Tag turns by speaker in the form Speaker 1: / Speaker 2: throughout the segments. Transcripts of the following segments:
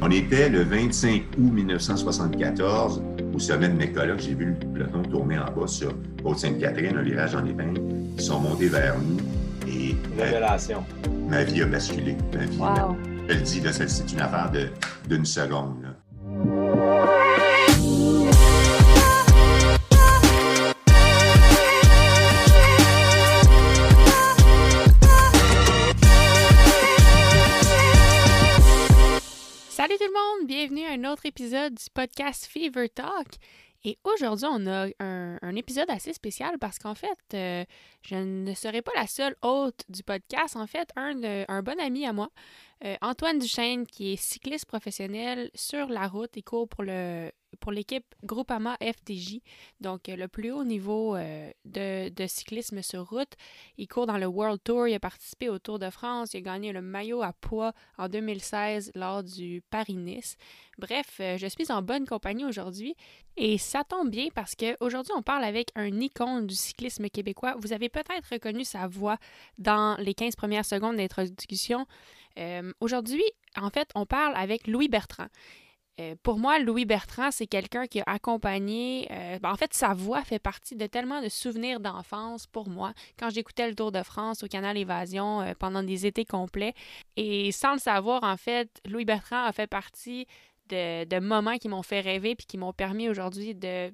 Speaker 1: On était le 25 août 1974 au sommet de Mécola. J'ai vu le peloton tourner en bas sur Côte-Sainte-Catherine, un virage en épingle. Ils sont montés vers nous et
Speaker 2: Révélation.
Speaker 1: ma, ma vie a basculé. Ma vie,
Speaker 3: Wow.
Speaker 1: je le dis, là, c'est c'est une affaire de- d'une seconde.
Speaker 3: Épisode du podcast Fever Talk. Et aujourd'hui, on a un, épisode assez spécial parce qu'en fait, euh, je ne serai pas la seule hôte du podcast. En fait, un, un bon ami à moi, euh, Antoine Duchesne, qui est cycliste professionnel sur la route, il court pour le pour l'équipe Groupama FTJ, donc euh, le plus haut niveau euh, de, de cyclisme sur route. Il court dans le World Tour, il a participé au Tour de France, il a gagné le maillot à poids en 2016 lors du Paris-Nice. Bref, je suis en bonne compagnie aujourd'hui et ça tombe bien parce qu'aujourd'hui, on parle avec un icône du cyclisme québécois. Vous avez peut-être reconnu sa voix dans les 15 premières secondes d'introduction. Euh, aujourd'hui, en fait, on parle avec Louis Bertrand. Euh, pour moi, Louis Bertrand, c'est quelqu'un qui a accompagné. euh, ben, en fait, sa voix fait partie de tellement de souvenirs d'enfance pour moi. Quand j'écoutais le Tour de France au Canal Évasion pendant des étés complets. Et sans le savoir, en fait, Louis Bertrand a fait partie de, moments qui m'ont fait rêver puis qui m'ont permis aujourd'hui de,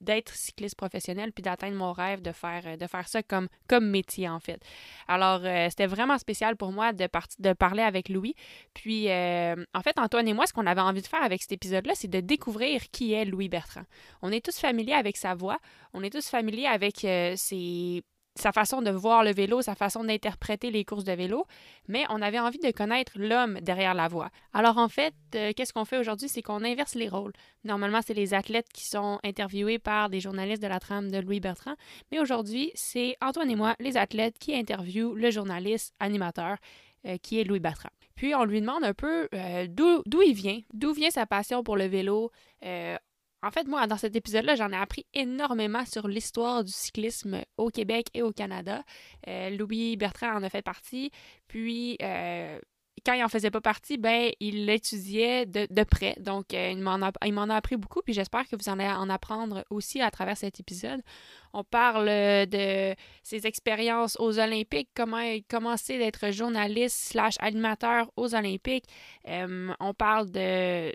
Speaker 3: d'être cycliste professionnel puis d'atteindre mon rêve de faire, de faire ça comme, comme métier, en fait. Alors, euh, c'était vraiment spécial pour moi de, de parler avec Louis. Puis, euh, en fait, Antoine et moi, ce qu'on avait envie de faire avec cet épisode-là, c'est de découvrir qui est Louis Bertrand. On est tous familiers avec sa voix, on est tous familiers avec euh, ses- sa façon de voir le vélo, sa façon d'interpréter les courses de vélo, mais on avait envie de connaître l'homme derrière la voix. Alors, en fait, euh, qu'est-ce qu'on fait aujourd'hui? C'est qu'on inverse les rôles. Normalement, c'est les athlètes qui sont interviewés par des journalistes de la trame de Louis Bertrand, mais aujourd'hui, c'est Antoine et moi, les athlètes, qui interviewent le journaliste animateur euh, qui est Louis Bertrand. Puis on lui demande un peu euh, d'où il vient, d'où vient sa passion pour le vélo? En fait, moi, dans cet épisode-là, j'en ai appris énormément sur l'histoire du cyclisme au Québec et au Canada. Euh, Louis Bertrand en a fait partie. Puis, euh, quand il en faisait pas partie, ben, il l'étudiait de, près. Donc, euh, il m'en a, a appris beaucoup. Puis, j'espère que vous allez en apprendre aussi à travers cet épisode. On parle de ses expériences aux Olympiques, comment il a d'être journaliste slash animateur aux Olympiques. On parle de,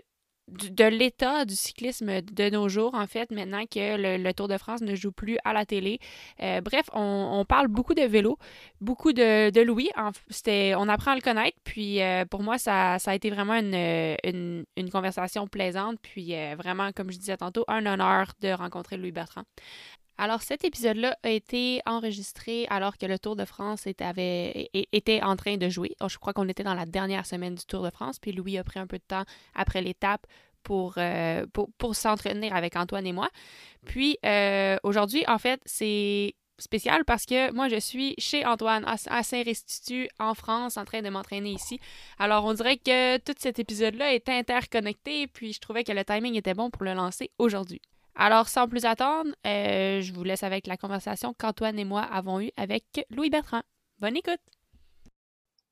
Speaker 3: de l'état du cyclisme de nos jours, en fait, maintenant que le, Tour de France ne joue plus à la télé. Euh, bref, on, parle beaucoup de vélo, beaucoup de, Louis. On apprend à le connaître, puis euh, pour moi, ça, a été vraiment une conversation plaisante, puis euh, vraiment, comme je disais tantôt, un honneur de rencontrer Louis Bertrand. Alors, cet épisode-là a été enregistré alors que le Tour de France était, en train de jouer. Alors, je crois qu'on était dans la dernière semaine du Tour de France, puis Louis a pris un peu de temps après l'étape pour, euh, s'entretenir avec Antoine et moi. Puis, euh, aujourd'hui, en fait, c'est spécial parce que moi, je suis chez Antoine à Saint-Restitut, en France, en train de m'entraîner ici. Alors, on dirait que tout cet épisode-là est interconnecté, puis je trouvais que le timing était bon pour le lancer aujourd'hui. Alors, sans plus attendre, euh, je vous laisse avec la conversation qu'Antoine et moi avons eue avec Louis Bertrand. Bonne écoute!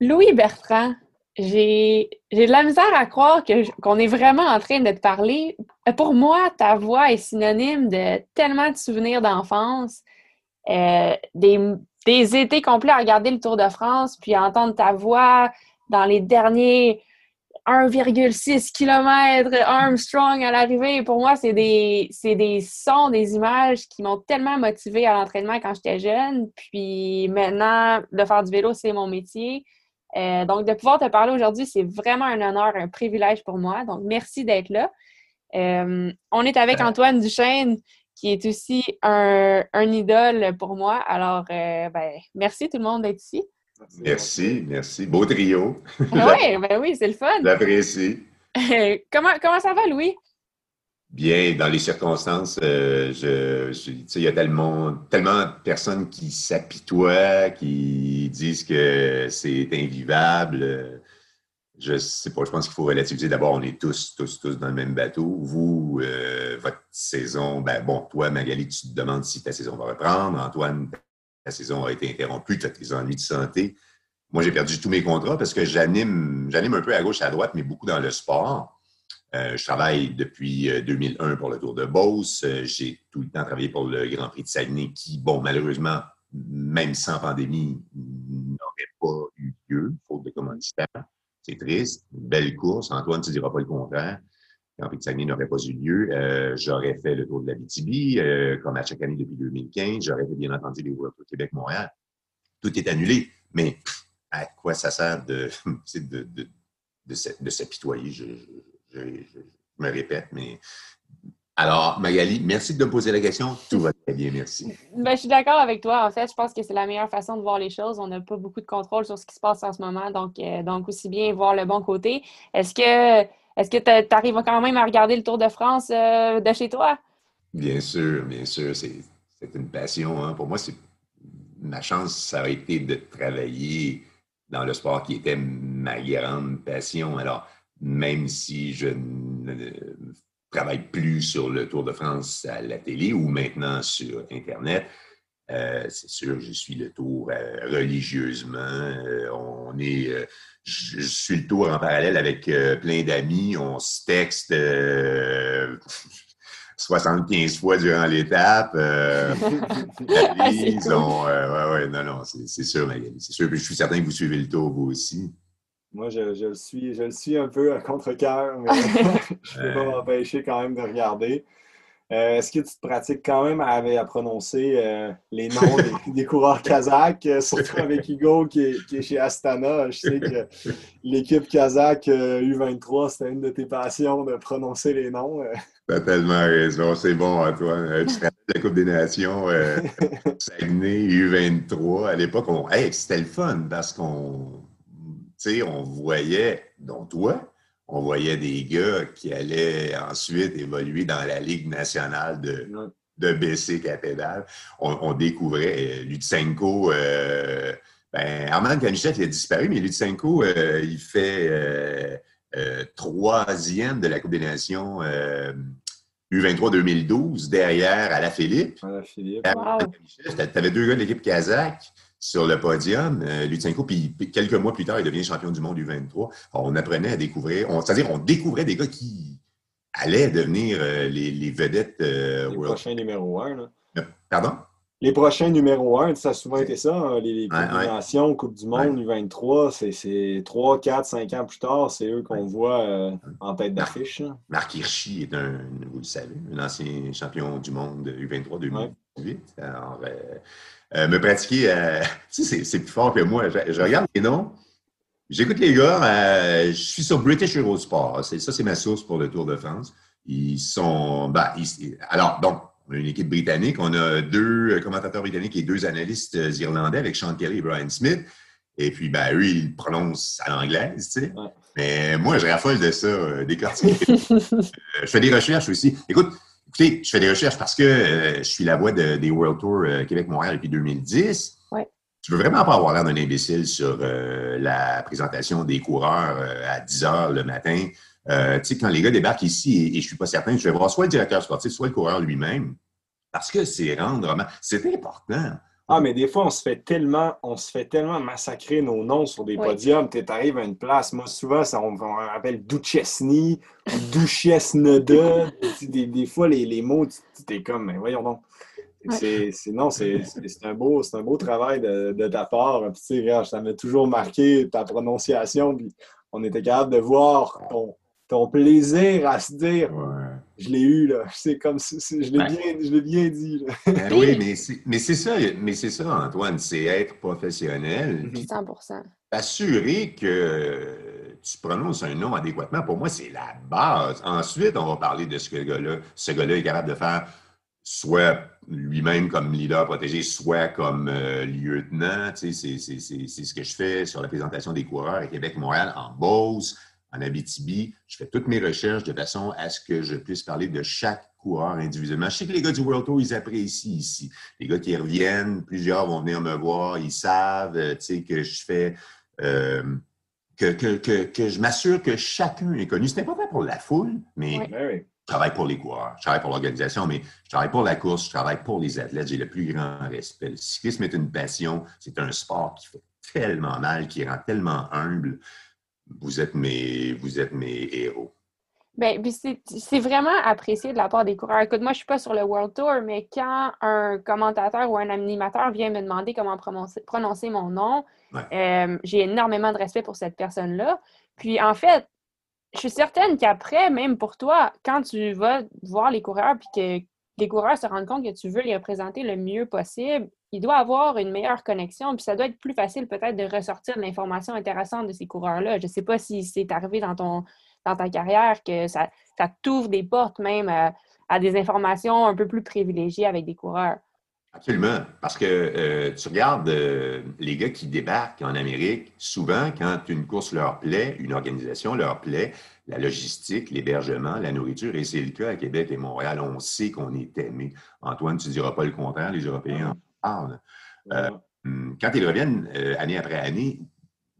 Speaker 3: Louis Bertrand, j'ai de la misère à croire qu'on est vraiment en train de te parler. Pour moi, ta voix est synonyme de tellement de souvenirs d'enfance, euh, des, des étés complets à regarder le Tour de France, puis à entendre ta voix dans les derniers 1,6 km Armstrong à l'arrivée. Pour moi, c'est des, des sons, des images qui m'ont tellement motivée à l'entraînement quand j'étais jeune. Puis maintenant, de faire du vélo, c'est mon métier. Euh, donc, de pouvoir te parler aujourd'hui, c'est vraiment un honneur, un privilège pour moi. Donc, merci d'être là. Euh, on est avec
Speaker 1: Euh.
Speaker 3: Antoine Duchesne, qui est aussi un, un idole pour moi. Alors, euh, ben, merci tout le monde d'être ici.
Speaker 1: Merci, merci. Beau trio.
Speaker 3: oui, ben oui, c'est le fun.
Speaker 1: J'apprécie.
Speaker 3: comment, comment ça va, Louis?
Speaker 1: Bien, dans les circonstances, euh, je, je- il y a tellement, tellement de personnes qui s'apitoient, qui disent que c'est invivable. Je sais pas, je pense qu'il faut relativiser. D'abord, on est tous, tous, tous dans le même bateau. Vous, euh, votre saison, ben bon, toi, Magali, tu te demandes si ta saison va reprendre. Antoine, ta saison a été interrompue, tu as tes ennuis de santé. moi, j'ai perdu tous mes contrats parce que j'anime, j'anime un peu à gauche, à droite, mais beaucoup dans le sport. Euh, je travaille depuis 2001 euh, pour le Tour de Beauce. Euh, j'ai tout le temps travaillé pour le Grand Prix de Saguenay qui, bon, malheureusement, même sans pandémie, n'aurait pas eu lieu, faute de commanditaire. C'est triste. Belle course. Antoine, tu ne diras pas le contraire. De Saguenay n'aurait pas eu lieu. J'aurais fait le Tour de la BTB, comme à chaque année depuis 2015. J'aurais fait, bien entendu, les World Tour Québec-Montréal. Tout est annulé. Mais à quoi ça sert de, de, de, de s'apitoyer? Je, je, me répète, mais. Alors, Magali, merci de me poser la question. Tout va très bien, merci.
Speaker 4: Ben, je suis d'accord avec toi. En fait, je pense que c'est la meilleure façon de voir les choses. On n'a pas beaucoup de contrôle sur ce qui se passe en ce moment, donc, euh, donc aussi bien voir le bon côté. Est-ce que est-ce que tu arrives quand même à regarder le Tour de France euh, de chez toi?
Speaker 1: Bien sûr, bien sûr. C'est une passion. Hein. Pour moi, c'est ma chance, ça a été de travailler dans le sport qui était ma grande passion. Alors, même si je ne travaille plus sur le Tour de France à la télé ou maintenant sur Internet, euh, c'est sûr, je suis le tour euh, religieusement. On est, je, suis le tour en parallèle avec plein d'amis. On se texte 75 fois durant l'étape. on, ouais, ouais, non, non, c'est sûr, Magali, c'est sûr. je suis certain que vous suivez le tour, vous aussi.
Speaker 2: Moi, je, je, le suis, je le suis un peu à contre-cœur, mais je ne peux pas m'empêcher quand même de regarder. Euh, est-ce que tu te pratiques quand même à, à prononcer euh, les noms des, coureurs kazakhs, euh, surtout avec Hugo qui est, chez Astana? Je sais que l'équipe kazakh U23, c'était une de tes passions de prononcer les noms.
Speaker 1: Tu as tellement raison, c'est bon, Antoine. Tu te la Coupe des Nations, Saguenay, U23, à l'époque, c'était le fun parce qu'on on voyait, dont toi, on voyait des gars qui allaient ensuite évoluer dans la Ligue nationale de, de BC Cathédrale. On, découvrait euh, Lutsenko. Euh, ben, Armand Kanichev, il a disparu, mais Lutsenko, euh, il fait troisième de la Coupe des Nations U23 2012, derrière Alaphilippe. Alaphilippe. Tu avais deux gars de l'équipe kazakh sur le podium, euh, Lutsenko, puis quelques mois plus tard, il devient champion du monde du 23. on apprenait à découvrir, c'est-à-dire on découvrait des gars qui allaient devenir euh, les, vedettes
Speaker 2: euh, Les prochains numéro un. Là.
Speaker 1: Pardon?
Speaker 2: Les prochains numéro un, ça a souvent été ça, hein, les, combinations, Coupe du Monde, U23, c'est 3, 4, 5 ans plus tard, c'est eux qu'on voit en tête d'affiche.
Speaker 1: Marc Hirschi est un, vous le savez, un ancien champion du monde U23 2008. Alors, euh, me pratiquer. Euh, c'est plus fort que moi. Je, regarde les noms. J'écoute les gars. Euh, je suis sur British Eurosport. Ça, c'est ma source pour le Tour de France. Ils sont. Ben, alors, donc, on a une équipe britannique. On a deux commentateurs britanniques et deux analystes irlandais avec Sean Kelly et Brian Smith. Et puis, ben, eux, ils prononcent à l'anglaise, tu sais. Mais moi, je raffole de ça, des je fais des recherches aussi. Écoute, Écoutez, je fais des recherches parce que euh, je suis la voix des World Tour euh, Québec-Montréal depuis 2010. Ouais. Je veux vraiment pas avoir l'air d'un imbécile sur euh, la présentation des coureurs à 10 heures le matin. tu sais, quand les gars débarquent ici, et, je suis pas certain, je vais voir soit le directeur sportif, soit le coureur lui-même, parce que c'est rendre vraiment... C'est important.
Speaker 2: Ah, mais des fois, on se fait tellement, on se fait tellement massacrer nos noms sur des podiums. Tu arrives à une place. Moi, souvent, ça, on, on appelle Duchesny ou Duchesneda. des, des fois, les, les mots, tu es comme, mais voyons donc. C'est, non, c'est, un beau, un beau travail de, de ta part. Puis, ça m'a toujours marqué ta prononciation. Puis, on était capable de voir ton, ton plaisir à se dire je l'ai eu là. C'est comme je l'ai bien je l'ai bien dit
Speaker 1: ben oui mais c'est mais c'est ça mais c'est ça Antoine c'est être professionnel.
Speaker 4: 100% mhm.
Speaker 1: assurer que tu prononces un nom adéquatement pour moi c'est la base. Ensuite on va parler de ce que gars-là ce gars-là est capable de faire soit lui-même comme leader protégé, soit comme euh, lieutenant. Tu sais, c'est ce que je fais sur la présentation des coureurs à Québec-Montréal en Beauce, en Abitibi. Je fais toutes mes recherches de façon à ce que je puisse parler de chaque coureur individuellement. Je sais que les gars du World Tour, ils apprécient ici. Les gars qui reviennent, plusieurs vont venir me voir, ils savent euh, que je fais. Euh, que, que, que, je m'assure que chacun est connu. C'est important pour la foule, mais ben je travaille pour les coureurs, je travaille pour l'organisation, mais je travaille pour la course, je travaille pour les athlètes. J'ai le plus grand respect. Le cyclisme est une passion, c'est un sport qui fait tellement mal, qui rend tellement humble. Vous êtes mes, vous êtes mes héros.
Speaker 4: Bien, c'est vraiment apprécié de la part des coureurs. Écoute, moi, je ne suis pas sur le World Tour, mais quand un commentateur ou un animateur vient me demander comment prononcer, mon nom, euh, j'ai énormément de respect pour cette personne-là. Puis, en fait, je suis certaine qu'après, même pour toi, quand tu vas voir les coureurs puis que les coureurs se rendent compte que tu veux les représenter le mieux possible, il doit avoir une meilleure connexion, puis ça doit être plus facile peut-être de ressortir de l'information intéressante de ces coureurs-là. Je ne sais pas si c'est arrivé dans ton dans ta carrière que ça, ça t'ouvre des portes même à, des informations un peu plus privilégiées avec des coureurs.
Speaker 1: Absolument. Parce que euh, tu regardes euh, les gars qui débarquent en Amérique, souvent, quand une course leur plaît, une organisation leur plaît, la logistique, l'hébergement, la nourriture, et c'est le cas à Québec et Montréal, on sait qu'on est aimé. Antoine, tu ne diras pas le contraire, les Européens Euh, hum, quand ils reviennent année après année,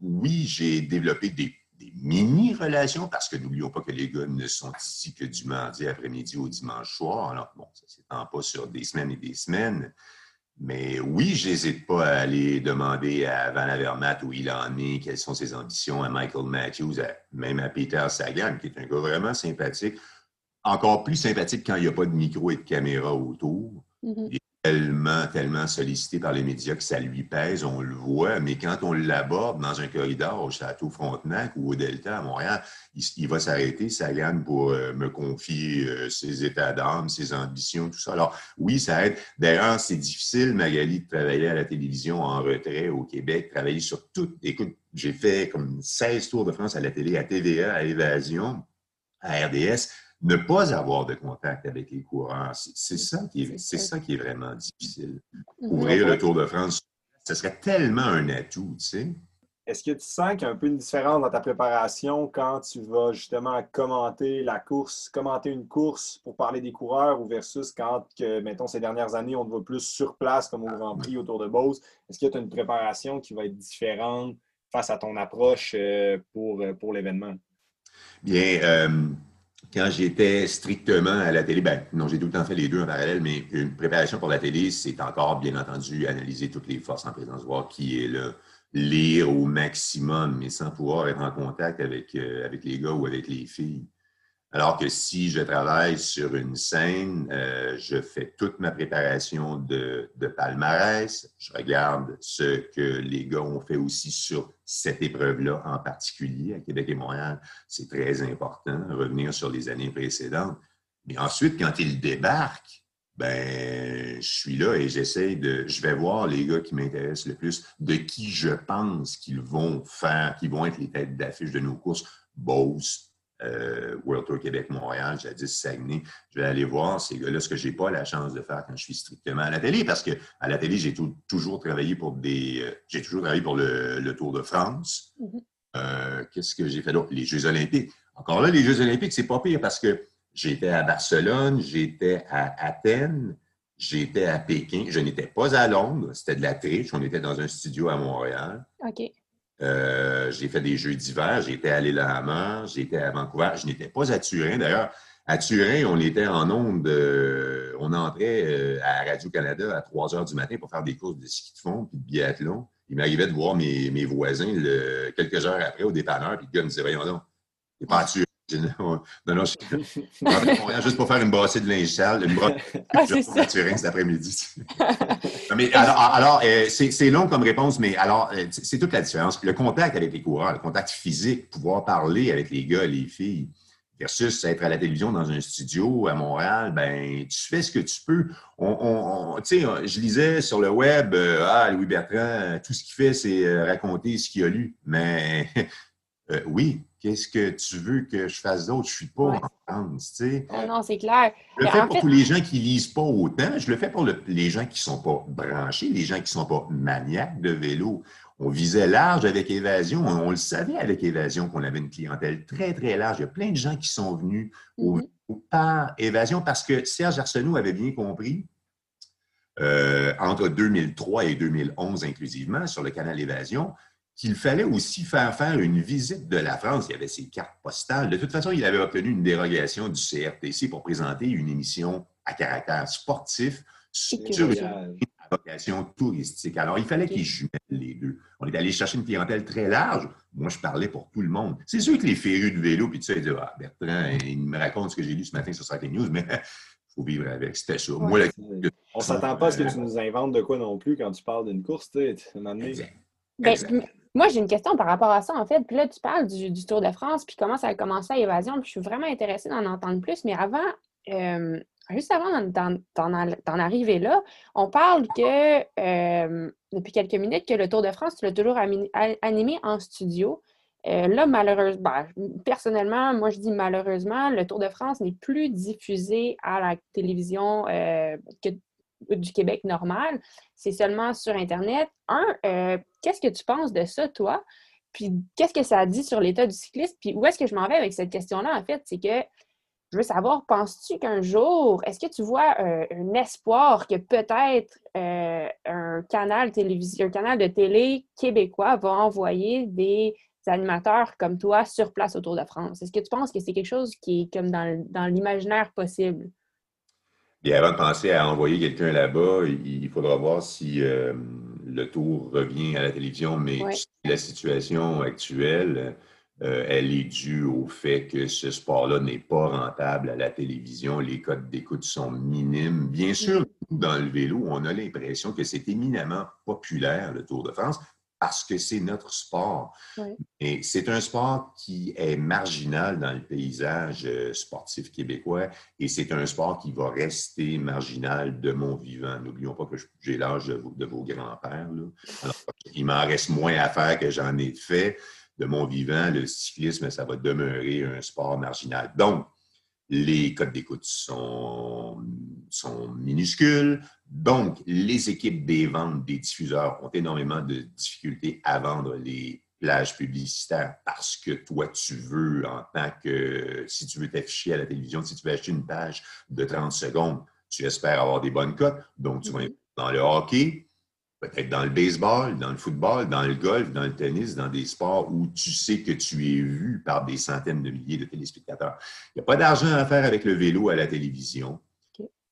Speaker 1: oui, j'ai développé des mini-relations, parce que n'oublions pas que les gars ne sont ici que du mardi après-midi au dimanche soir. Alors, bon, ça ne s'étend pas sur des semaines et des semaines. Mais oui, je n'hésite pas à aller demander à Van Avermaet où il en est, quelles sont ses ambitions, à Michael Matthews, même à Peter Sagan, qui est un gars vraiment sympathique. Encore plus sympathique quand il n'y a pas de micro et de caméra autour. Mm-hmm tellement, tellement sollicité par les médias que ça lui pèse, on le voit, mais quand on l'aborde dans un corridor au Château Frontenac ou au Delta à Montréal, il, va s'arrêter, ça gagne pour euh, me confier euh, ses états d'âme, ses ambitions, tout ça. Alors, oui, ça aide. D'ailleurs, c'est difficile, Magali, de travailler à la télévision en retrait au Québec, travailler sur tout. Écoute, j'ai fait comme 16 tours de France à la télé, à TVA, à Évasion, à RDS ne pas avoir de contact avec les coureurs, c'est ça, qui est, ça qui est vraiment difficile. Mhm. Ouvrir le Tour de France, ce serait tellement un atout, tu sais.
Speaker 2: Est-ce que tu sens qu'il y a un peu une différence dans ta préparation quand tu vas justement commenter la course, commenter une course pour parler des coureurs ou versus quand, que, mettons, ces dernières années, on te voit plus sur place comme au Grand Prix autour de Beauce? Est-ce que tu as une préparation qui va être différente face à ton approche euh, pour, euh, pour l'événement?
Speaker 1: Bien, euh, quand j'étais strictement à la télé, ben non, j'ai tout le temps fait les deux en parallèle, mais une préparation pour la télé, c'est encore, bien entendu, analyser toutes les forces en présence, voir qui est là, lire au maximum, mais sans pouvoir être en contact avec, euh, avec les gars ou avec les filles. Alors que si je travaille sur une scène, euh, je fais toute ma préparation de, palmarès, je regarde ce que les gars ont fait aussi sur cette épreuve-là en particulier à Québec et Montréal. C'est très important, revenir sur les années précédentes. Mais ensuite, quand ils débarquent, ben, je suis là et j'essaie de, je vais voir les gars qui m'intéressent le plus, de qui je pense qu'ils vont faire, qui vont être les têtes d'affiche de nos courses. Bose, euh, World Tour Québec-Montréal, jadis Saguenay. Je vais aller voir ces gars-là, ce que je n'ai pas la chance de faire quand je suis strictement à la télé, parce qu'à la télé, j'ai toujours travaillé pour des. Euh, j'ai toujours travaillé pour le, Tour de France. Mm-hmm. Euh, qu'est-ce que j'ai fait d'autre? Les Jeux Olympiques. Encore là, les Jeux Olympiques, c'est pas pire parce que j'étais à Barcelone, j'étais à Athènes, j'étais à Pékin. Je n'étais pas à Londres, c'était de la triche. On était dans un studio à Montréal.
Speaker 4: OK.
Speaker 1: Euh, j'ai fait des jeux d'hiver, j'étais à l'île à j'étais à Vancouver, je n'étais pas à Turin. D'ailleurs, à Turin, on était en onde, euh, on entrait euh, à Radio-Canada à 3 heures du matin pour faire des courses de ski de fond puis de biathlon. Il m'arrivait de voir mes, voisins quelques heures après au dépanneur, puis le gars me disait Voyons donc, t'es pas à Turin. Non, non, je suis juste pour faire une brassée de linge sale, une brosse ah, de Turin cet après-midi. mais alors, euh, c'est long comme réponse, mais alors, euh, c'est toute la différence. Le contact avec les coureurs, le contact physique, pouvoir parler avec les gars, les filles, versus être à la télévision dans un studio à Montréal, ben tu fais ce que tu peux. On, sais, je lisais sur le web, euh, ah, Louis Bertrand, tout ce qu'il fait, c'est raconter ce qu'il a lu. Mais oui, Qu'est-ce que tu veux que je fasse d'autre? Je ne suis pas en France, tu sais.
Speaker 4: non, c'est clair.
Speaker 1: Je le fais pour tous les gens qui ne lisent pas autant. Je le fais pour les gens qui ne sont pas branchés, les gens qui ne sont pas maniaques de vélo. On visait large avec Évasion. On, le savait avec Évasion qu'on avait une clientèle très, très large. Il y a plein de gens qui sont venus au, mm-hmm. par Évasion parce que Serge Arsenault avait bien compris euh, entre 2003 et 2011 inclusivement sur le canal Évasion qu'il fallait aussi faire faire une visite de la France. Il y avait ses cartes postales. De toute façon, il avait obtenu une dérogation du CRTC pour présenter une émission à caractère sportif sur une vocation touristique. Alors, il fallait qu'ils jumellent les deux. On est allé chercher une clientèle très large. Moi, je parlais pour tout le monde. C'est sûr que les férus de vélo, puis tu sais, ils disent Ah, Bertrand, il me raconte ce que j'ai lu ce matin sur Cycling News, mais il faut vivre avec. C'était ça. Moi,
Speaker 2: On ne s'attend pas à ce que tu nous inventes de quoi non plus quand tu parles d'une course. Tu
Speaker 3: sais, ben, moi, j'ai une question par rapport à ça, en fait. Puis là, tu parles du, Tour de France, puis comment ça a commencé à Évasion, puis je suis vraiment intéressée d'en entendre plus. Mais avant, euh, juste avant d'en arriver là, on parle que, euh, depuis quelques minutes, que le Tour de France, tu l'as toujours animé en studio. Euh, là, malheureusement, ben, personnellement, moi je dis malheureusement, le Tour de France n'est plus diffusé à la télévision que du Québec normal, c'est seulement sur Internet. Un, euh, qu'est-ce que tu penses de ça, toi? Puis qu'est-ce que ça dit sur l'état du cycliste? Puis où est-ce que je m'en vais avec cette question-là, en fait? C'est que je veux savoir, penses-tu qu'un jour, est-ce que tu vois euh, un espoir que peut-être euh, un canal télévision, un canal de télé québécois va envoyer des animateurs comme toi sur place autour de France? Est-ce que tu penses que c'est quelque chose qui est comme dans l'imaginaire possible?
Speaker 1: Et avant de penser à envoyer quelqu'un là-bas, il faudra voir si euh, le tour revient à la télévision, mais la situation actuelle, euh, elle est due au fait que ce sport-là n'est pas rentable à la télévision. Les codes d'écoute sont minimes. Bien sûr, dans le vélo, on a l'impression que c'est éminemment populaire, le Tour de France, parce que c'est notre sport. Et c'est un sport qui est marginal dans le paysage euh, sportif québécois et c'est un sport qui va rester marginal de mon vivant. N'oublions pas que j'ai l'âge de, vos grands-pères. il m'en reste moins à faire que j'en ai fait. De mon vivant, le cyclisme, ça va demeurer un sport marginal. Donc, les codes d'écoute sont, sont minuscules. Donc, les équipes des ventes des diffuseurs ont énormément de difficultés à vendre les plages publicitaires parce que toi, tu veux, en tant que, si tu veux t'afficher à la télévision, si tu veux acheter une page de 30 secondes, tu espères avoir des bonnes cotes. Donc, tu vas mm-hmm. dans le hockey, peut-être dans le baseball, dans le football, dans le golf, dans le tennis, dans des sports où tu sais que tu es vu par des centaines de milliers de téléspectateurs. Il n'y a pas d'argent à faire avec le vélo à la télévision.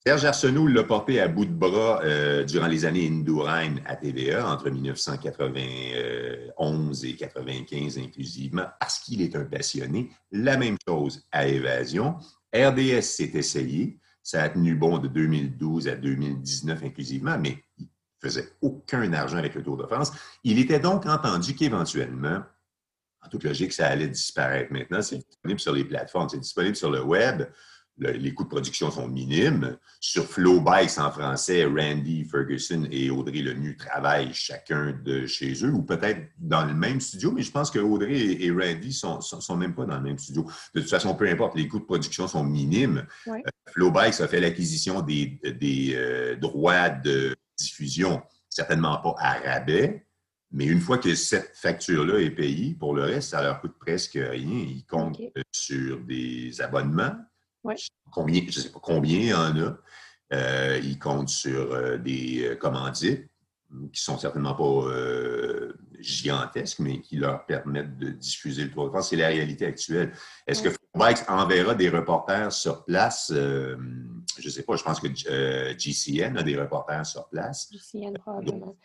Speaker 1: Serge Arsenault l'a porté à bout de bras euh, durant les années Indurain à TVA, entre 1991 et 1995 inclusivement, parce qu'il est un passionné. La même chose à Évasion. RDS s'est essayé. Ça a tenu bon de 2012 à 2019 inclusivement, mais faisait aucun argent avec le Tour de France. Il était donc entendu qu'éventuellement, en toute logique, ça allait disparaître. Maintenant, c'est disponible sur les plateformes, c'est disponible sur le web les coûts de production sont minimes. Sur Flowbikes en français, Randy Ferguson et Audrey Lenu travaillent chacun de chez eux, ou peut-être dans le même studio, mais je pense que Audrey et Randy ne sont, sont, même pas dans le même studio. De toute façon, peu importe, les coûts de production sont minimes. Euh, Flowbikes a fait l'acquisition des, des euh, droits de diffusion, certainement pas à rabais, mais une fois que cette facture-là est payée, pour le reste, ça leur coûte presque rien. Ils comptent sur des abonnements, Combien, je ne sais pas combien il y en a. Euh, ils comptent sur euh, des euh, commandites qui sont certainement pas gigantesques, mais qui leur permettent de diffuser le Tour de France. C'est la réalité actuelle. Est-ce que Bikes enverra des reporters sur place? Je ne sais pas, je pense que GCN a des reporters sur place. GCN, probablement.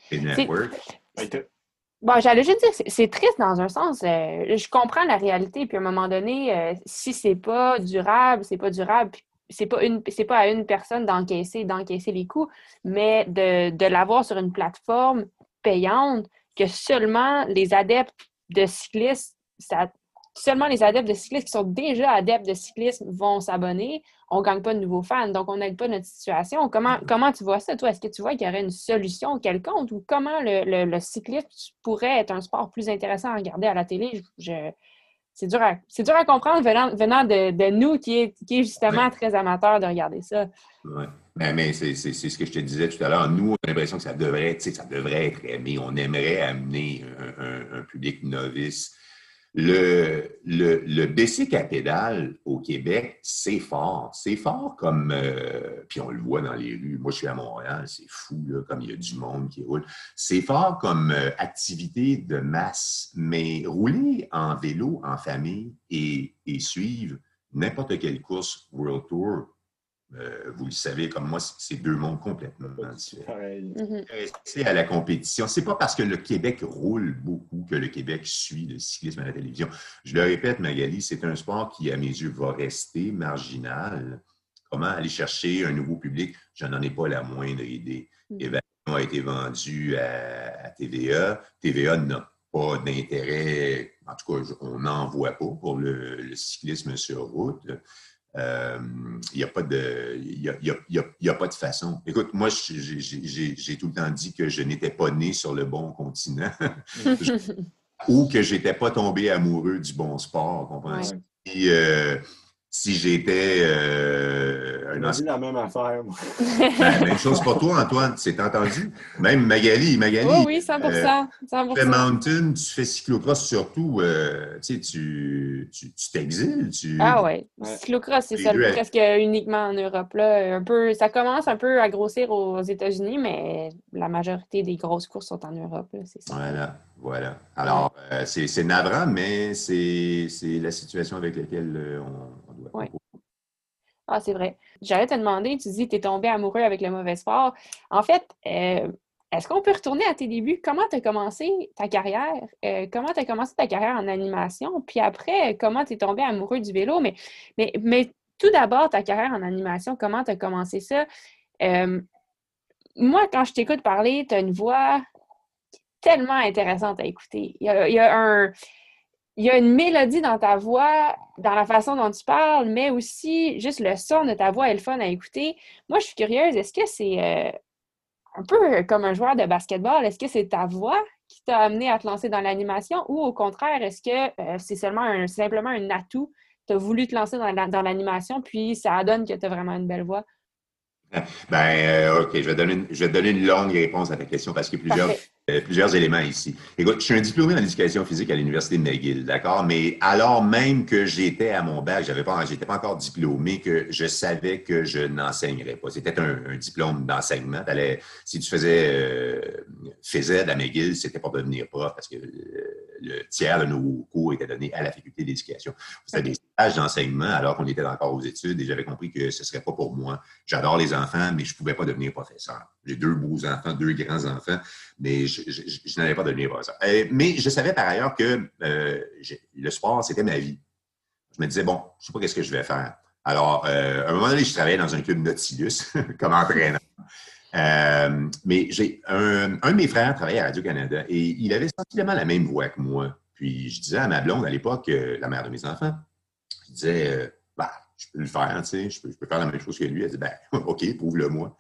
Speaker 3: Bon, j'allais juste dire, c'est triste dans un sens. Euh, je comprends la réalité, puis à un moment donné, euh, si c'est pas durable, c'est pas durable, c'est pas une c'est pas à une personne d'encaisser d'encaisser les coûts, mais de, de l'avoir sur une plateforme payante que seulement les adeptes de cyclistes, ça, seulement les adeptes de cyclistes qui sont déjà adeptes de cyclisme vont s'abonner, on ne gagne pas de nouveaux fans, donc on n'aide pas notre situation. Comment, comment tu vois ça, toi? Est-ce que tu vois qu'il y aurait une solution quelconque ou comment le, le, cyclisme pourrait être un sport plus intéressant à regarder à la télé? c'est dur, à, dur à comprendre venant, de, nous qui est, qui est justement très amateur de regarder ça.
Speaker 1: Oui, mais, mais c'est ce que je te disais tout à l'heure. Nous, on a l'impression que ça devrait, ça devrait être aimé. On aimerait amener un public novice le, le, le bicycle à pédale au Québec, c'est fort. C'est fort comme, euh, puis on le voit dans les rues. Moi, je suis à Montréal, c'est fou, comme il y a du monde qui roule. C'est fort comme euh, activité de masse, mais rouler en vélo, en famille et, et suivre n'importe quelle course World Tour, euh, vous le savez comme moi, c'est deux mondes complètement
Speaker 2: différents.
Speaker 1: C'est à la compétition. C'est pas parce que le Québec roule beaucoup que le Québec suit le cyclisme à la télévision. Je le répète, Magali, c'est un sport qui, à mes yeux, va rester marginal. Comment aller chercher un nouveau public? Je n'en ai pas la moindre idée. L'évaluation mm. a été vendue à, TVA. TVA n'a pas d'intérêt, en tout cas, on n'en voit pas pour le cyclisme sur route. Il euh, n'y a, pas de, y a, pas de façon. Écoute, moi, j'ai tout le temps dit que je n'étais pas né sur le bon continent ou que je n'étais pas tombé amoureux du bon sport. Comprends? Euh, si j'étais
Speaker 2: euh, un ancien. la même affaire, moi.
Speaker 1: Ben, même chose pour toi, Antoine, c'est entendu. Même Magali, Magali.
Speaker 3: Oh, oui, 100 euh, Tu
Speaker 1: fais mountain, tu fais cyclocross surtout, euh, tu sais, tu t'exiles. Tu,
Speaker 3: ah ouais. Cyclocross, c'est ça, presque uniquement en Europe. Là. Un peu, ça commence un peu à grossir aux États-Unis, mais la majorité des grosses courses sont en Europe, c'est ça.
Speaker 1: Voilà. Voilà. Alors, euh, c'est navrant, mais c'est la situation avec laquelle euh, on, doit.
Speaker 3: Oui. Ah, c'est vrai. J'allais te demander, tu dis que tu es tombé amoureux avec le mauvais sport. En fait, euh, est-ce qu'on peut retourner à tes débuts? Comment tu as commencé ta carrière? comment tu as commencé ta carrière en animation? Puis après, comment tu es tombé amoureux du vélo? Mais, mais, mais tout d'abord, ta carrière en animation, comment tu as commencé ça? moi, quand je t'écoute parler, tu as une voix tellement intéressante à écouter. Il y a, un, il y a une mélodie dans ta voix, dans la façon dont tu parles, mais aussi juste le son de ta voix est le fun à écouter. Moi, je suis curieuse, est-ce que c'est euh, un peu comme un joueur de basketball? Est-ce que c'est ta voix qui t'a amené à te lancer dans l'animation ou au contraire, est-ce que euh, c'est seulement un, simplement un atout? Tu as voulu te lancer dans l'animation, puis ça donne que tu as vraiment une belle voix?
Speaker 1: Ben, euh, OK, je vais, donner une, je vais donner une longue réponse à ta question parce qu'il y a plusieurs, euh, plusieurs éléments ici. Écoute, je suis un diplômé en éducation physique à l'Université de McGill, d'accord? Mais alors même que j'étais à mon bac, j'avais pas, j'étais pas encore diplômé, que je savais que je n'enseignerais pas. C'était un, diplôme d'enseignement. Si tu faisais euh, à McGill, c'était pour devenir prof parce que le tiers de nos cours était donné à la faculté d'éducation. C'était des stages d'enseignement alors qu'on était encore aux études et j'avais compris que ce serait pas pour moi. J'adore les enfants, mais je pouvais pas devenir professeur. J'ai deux beaux enfants, deux grands enfants, mais je, n'allais pas devenir. Euh, mais je savais par ailleurs que euh, le sport, c'était ma vie. Je me disais, bon, je ne sais pas qu'est-ce que je vais faire. Alors, euh, à un moment donné, je travaillais dans un club Nautilus comme entraîneur. Euh, mais j'ai un, de mes frères travaillait à Radio-Canada et il avait sensiblement la même voix que moi. Puis je disais à ma blonde à l'époque, la mère de mes enfants, je disais, bah, je peux le faire, tu sais, je peux, faire la même chose que lui. Elle dit, ben, OK, prouve-le-moi.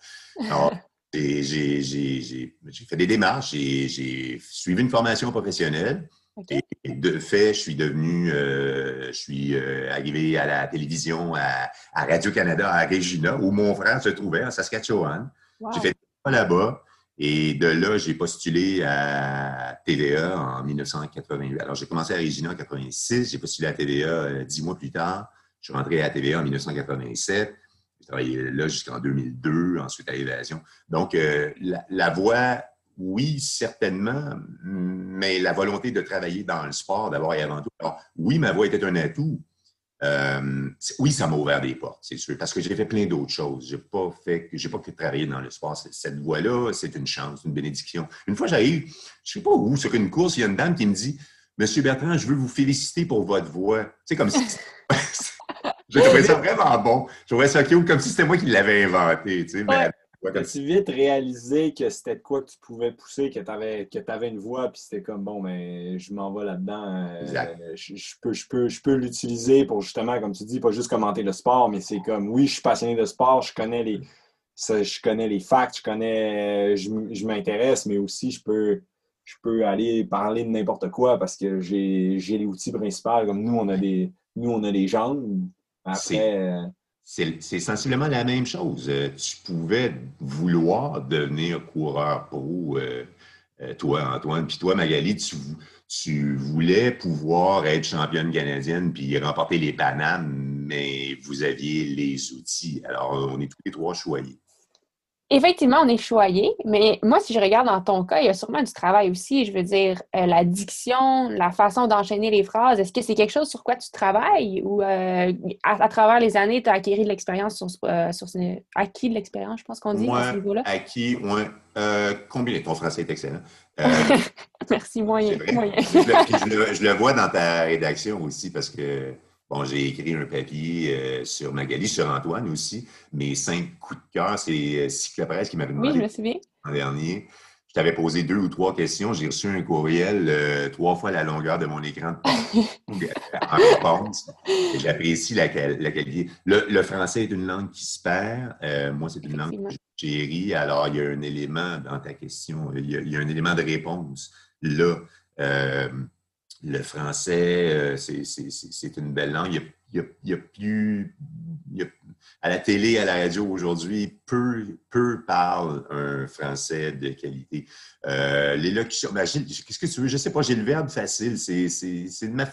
Speaker 1: Alors, j'ai fait des démarches, j'ai suivi une formation professionnelle. Et de fait, je suis devenu, je suis arrivé à la télévision à, à Radio-Canada, à Regina, où mon frère se trouvait, en Saskatchewan. J'ai fait là-bas. Et de là, j'ai postulé à TVA en 1988. Alors, j'ai commencé à Regina en 86. J'ai postulé à TVA euh, dix mois plus tard. Je suis rentré à TVA en 1987. J'ai travaillé là jusqu'en 2002, ensuite à Évasion. Donc, euh, la, la, voix, oui, certainement, mais la volonté de travailler dans le sport, d'abord et avant tout. Alors, oui, ma voix était un atout, euh, oui, ça m'a ouvert des portes, c'est sûr, parce que j'ai fait plein d'autres choses. Je n'ai pas fait, j'ai pas que travailler dans le sport. Cette voie-là, c'est une chance, une bénédiction. Une fois, j'arrive, je ne sais pas où, sur une course, il y a une dame qui me dit Monsieur Bertrand, je veux vous féliciter pour votre voix. C'est comme si. je trouvais ça vraiment bon. Je trouvais ça cute, comme si c'était moi qui l'avais inventé. Tu sais,
Speaker 2: As-tu vite réalisé que c'était de quoi que tu pouvais pousser, que tu avais, que avais une voix, puis c'était comme bon, mais ben, je m'en vais là-dedans. Euh, je, peux, je peux, je peux l'utiliser pour justement, comme tu dis, pas juste commenter le sport, mais c'est comme oui, je suis passionné de sport, je connais les, je connais les facts, je connais, je, m'intéresse, mais aussi je peux, je peux aller parler de n'importe quoi parce que j'ai les outils principaux. Comme nous, on a des, nous, on a les jambes. Après. Euh,
Speaker 1: c'est sensiblement la même chose. Euh, tu pouvais vouloir devenir coureur pro, euh, euh, toi, Antoine, puis toi, Magali, tu, tu, voulais pouvoir être championne canadienne puis remporter les bananes, mais vous aviez les outils. Alors, on est tous les trois choyés.
Speaker 3: Effectivement, on est choyé, mais moi, si je regarde dans ton cas, il y a sûrement du travail aussi. Je veux dire, euh, la diction, la façon d'enchaîner les phrases, est-ce que c'est quelque chose sur quoi tu travailles ou euh, à, travers les années, tu as acquis de l'expérience sur, euh, sur acquis de l'expérience, je pense qu'on dit à ce niveau-là?
Speaker 1: Acquis, oui. combien? Ton français est excellent.
Speaker 3: Merci, moyen. moyen.
Speaker 1: je, le, vois dans ta rédaction aussi parce que Bon, j'ai écrit un papier euh, sur Magali, sur Antoine aussi. Mes cinq coups de cœur, c'est Cyclopresse qui m'avait demandé.
Speaker 3: Oui, je me souviens.
Speaker 1: L'an dernier. Je t'avais posé deux ou trois questions. J'ai reçu un courriel euh, trois fois la longueur de mon écran de en réponse. J'apprécie la, qualité. Le, français est une langue qui se perd. Euh, moi, c'est une langue que chérie. Alors, il y a un élément dans ta question. Il y a, il y a un élément de réponse là le français, euh, c'est une belle langue. Il y a, plus. à la télé, à la radio aujourd'hui, peu, peu parlent un français de qualité. Euh, l'élocution, ben, qu'est-ce que tu veux? Je ne sais pas, j'ai le verbe facile. C'est de ma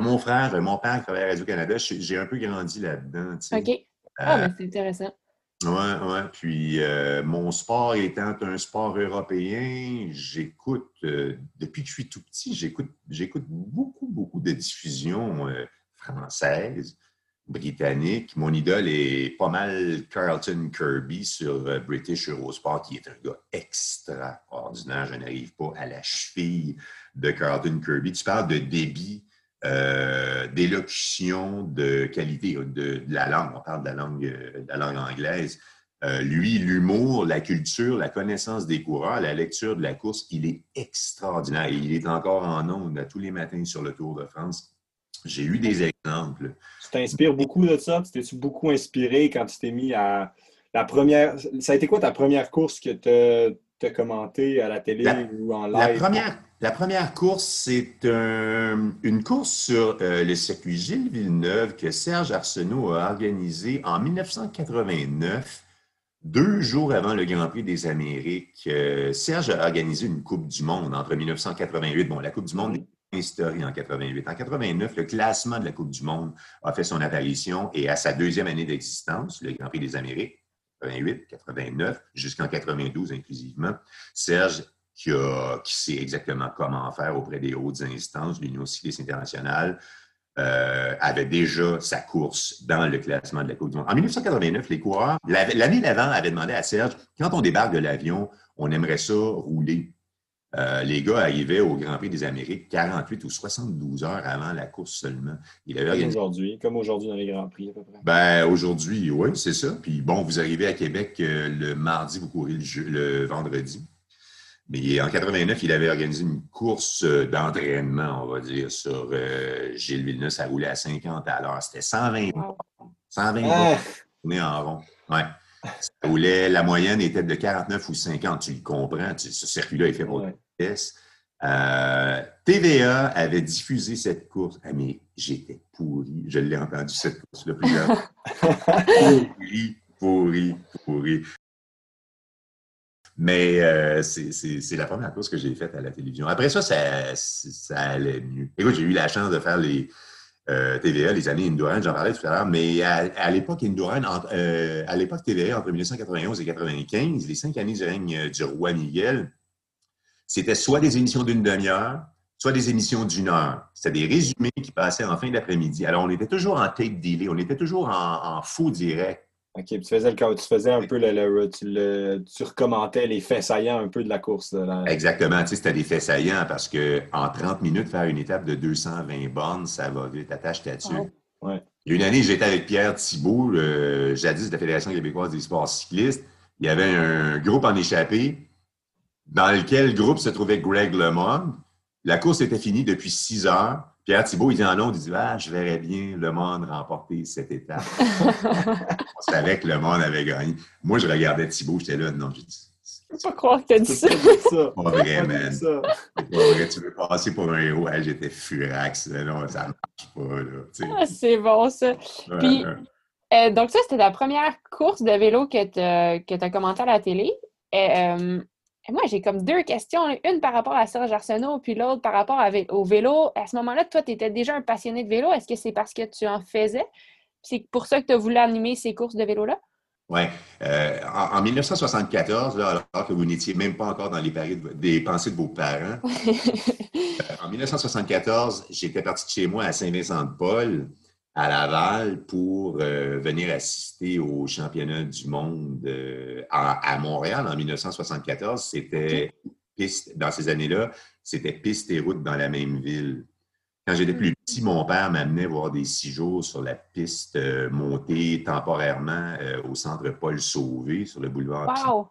Speaker 1: Mon frère, mon père qui travaille à Radio-Canada, j'ai un peu grandi là-dedans.
Speaker 3: OK. Ah, euh, ben, c'est intéressant.
Speaker 1: Oui, oui. Puis euh, mon sport étant un sport européen, j'écoute, euh, depuis que je suis tout petit, j'écoute, j'écoute beaucoup, beaucoup de diffusions euh, françaises, britanniques. Mon idole est pas mal Carlton Kirby sur British Eurosport, qui est un gars extraordinaire. Je n'arrive pas à la cheville de Carlton Kirby. Tu parles de débit euh, d'élocution, de qualité de, la langue. On parle de la langue, de la langue anglaise. Euh, lui, l'humour, la culture, la connaissance des coureurs, la lecture de la course, il est extraordinaire. Il est encore en ondes tous les matins sur le Tour de France. J'ai eu des exemples.
Speaker 2: Tu t'inspires beaucoup de ça? Tu t'es beaucoup inspiré quand tu t'es mis à la première. Ça a été quoi ta première course que tu as, commentée à la télé ou en live?
Speaker 1: La première, la première course, c'est une course sur euh, le circuit Gilles Villeneuve que Serge Arsenault a organisé en 1989, deux jours avant le Grand Prix des Amériques. Euh, Serge a organisé une Coupe du Monde entre 1988. Bon, la Coupe du Monde est instaurée en 88. En 89, le classement de la Coupe du Monde a fait son apparition et à sa deuxième année d'existence, le Grand Prix des Amériques, 88, 89, jusqu'en 92 inclusivement, Serge qui, sait exactement comment faire auprès des hautes instances de l'Union cycliste internationale, euh, avait déjà sa course dans le classement de la Coupe du Monde. En 1989, les coureurs, l'année d'avant, avaient demandé à Serge, quand on débarque de l'avion, on aimerait ça rouler. Euh, les gars arrivaient au Grand Prix des Amériques 48 ou 72 heures avant la course seulement.
Speaker 2: Il avait aujourd'hui, comme aujourd'hui dans les Grands Prix à peu près.
Speaker 1: Ben, aujourd'hui, oui, c'est ça. Puis bon, vous arrivez à Québec euh, le mardi, vous courez le vendredi. Mais en 89, il avait organisé une course euh, d'entraînement, on va dire, sur euh, Gilles Villeneuve. Ça roulait à 50 à l'heure. C'était 120 120 ah. en rond. Ouais. Ça roulait, la moyenne était de 49 ou 50. Tu le comprends. ce circuit-là est fait pour vitesse. Euh, TVA avait diffusé cette course. Ah, mais j'étais pourri. Je l'ai entendu cette course-là plusieurs pourri, pourri, pourri. Mais euh, c'est la première course que j'ai faite à la télévision. Après ça, ça, ça allait mieux. Écoute, j'ai eu la chance de faire les euh, TVA, les années Indurain, j'en parlais tout à l'heure, mais à, l'époque Indurain, à l'époque TVA, entre 1991 et 1995, les cinq années du règne du roi Miguel, c'était soit des émissions d'une demi-heure, soit des émissions d'une heure. C'était des résumés qui passaient en fin d'après-midi. Alors, on était toujours en tape delay, on était toujours en, en faux direct.
Speaker 2: OK, tu faisais, le, tu faisais un peu le, tu, tu, recommentais les faits saillants un peu de la course.
Speaker 1: Exactement, tu sais, c'était des faits saillants parce qu'en 30 minutes, faire une étape de 220 bornes, ça va vite, attache là-dessus.
Speaker 2: Ouais.
Speaker 1: Il y a une année, j'étais avec Pierre Thibault, jadis de la Fédération québécoise des sports cyclistes. Il y avait un groupe en échappée dans lequel le groupe se trouvait Greg LeMond. La course était finie depuis 6 heures. Pierre Thibault, il dit en ondes, il dit Ah, je verrais bien Le Monde remporter cette étape. On savait que Le Monde avait gagné. Moi, je regardais Thibault, j'étais là, non, j'ai dit.
Speaker 3: Je peux pas croire que tu as dit ça.
Speaker 1: Pas vrai, man. Pas vrai, tu veux passer pour un héros. J'étais furax. Non, ça marche pas. Là,
Speaker 3: ah, c'est bon, ça. Puis, euh, donc, ça, c'était ta première course de vélo que tu as commenté à la télé. Euh, moi, j'ai comme deux questions. Une par rapport à Serge Arsenault, puis l'autre par rapport au vélo. À ce moment-là, toi, tu étais déjà un passionné de vélo. Est-ce que c'est parce que tu en faisais? C'est pour ça que tu as voulu animer ces courses de vélo-là?
Speaker 1: Oui. Euh, en, 1974, alors que vous n'étiez même pas encore dans les des pensées de vos parents, euh, en 1974, j'étais parti de chez moi à Saint-Vincent-de-Paul, à Laval, pour euh, venir assister au championnat du monde à, Montréal en 1974. C'était piste, dans ces années-là, c'était piste et route dans la même ville. Quand j'étais plus petit, mon père m'amenait voir des six jours sur la piste euh, montée temporairement euh, au centre Paul Sauvé sur le boulevard.
Speaker 3: Wow!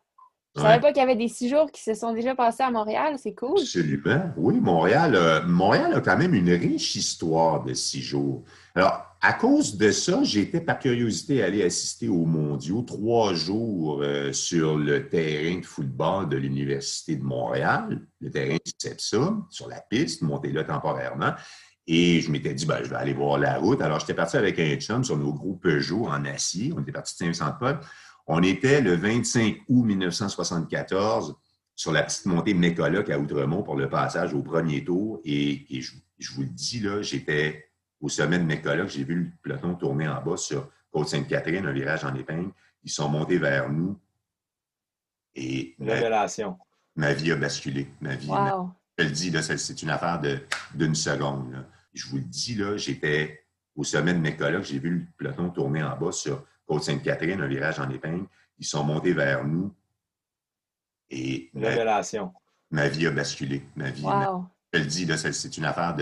Speaker 3: Je ne savais pas qu'il y avait des six jours qui se sont déjà passés à Montréal, c'est cool.
Speaker 1: Absolument. Oui, Montréal, euh, Montréal a quand même une riche histoire de six jours. Alors, à cause de ça, j'étais par curiosité allé assister aux mondiaux trois jours sur le terrain de football de l'Université de Montréal, le terrain c'est ça, sur la piste, monté là temporairement. Et je m'étais dit, ben, je vais aller voir la route. Alors, j'étais parti avec un chum sur nos gros Peugeot en acier. On était parti de Saint-Vincent-de-Paul. On était le 25 août 1974 sur la petite montée Mécoloc à Outremont pour le passage au premier tour. Et, je, vous le dis, là, j'étais au sommet de Mécoloc. J'ai vu le peloton tourner en bas sur Côte-Sainte-Catherine, un virage en épingle. Ils sont montés vers nous.
Speaker 2: Et Révélation.
Speaker 1: Ma, vie a basculé. Ma vie. Je le dis, c'est une affaire d'une seconde. Je vous le dis, là, j'étais au sommet de mes collègues, j'ai vu le peloton tourner en bas sur Côte-Sainte-Catherine, un virage en épingle. Ils sont montés vers nous.
Speaker 2: Et Révélation.
Speaker 1: Ma, vie a basculé. Ma vie. je le dis, c'est une affaire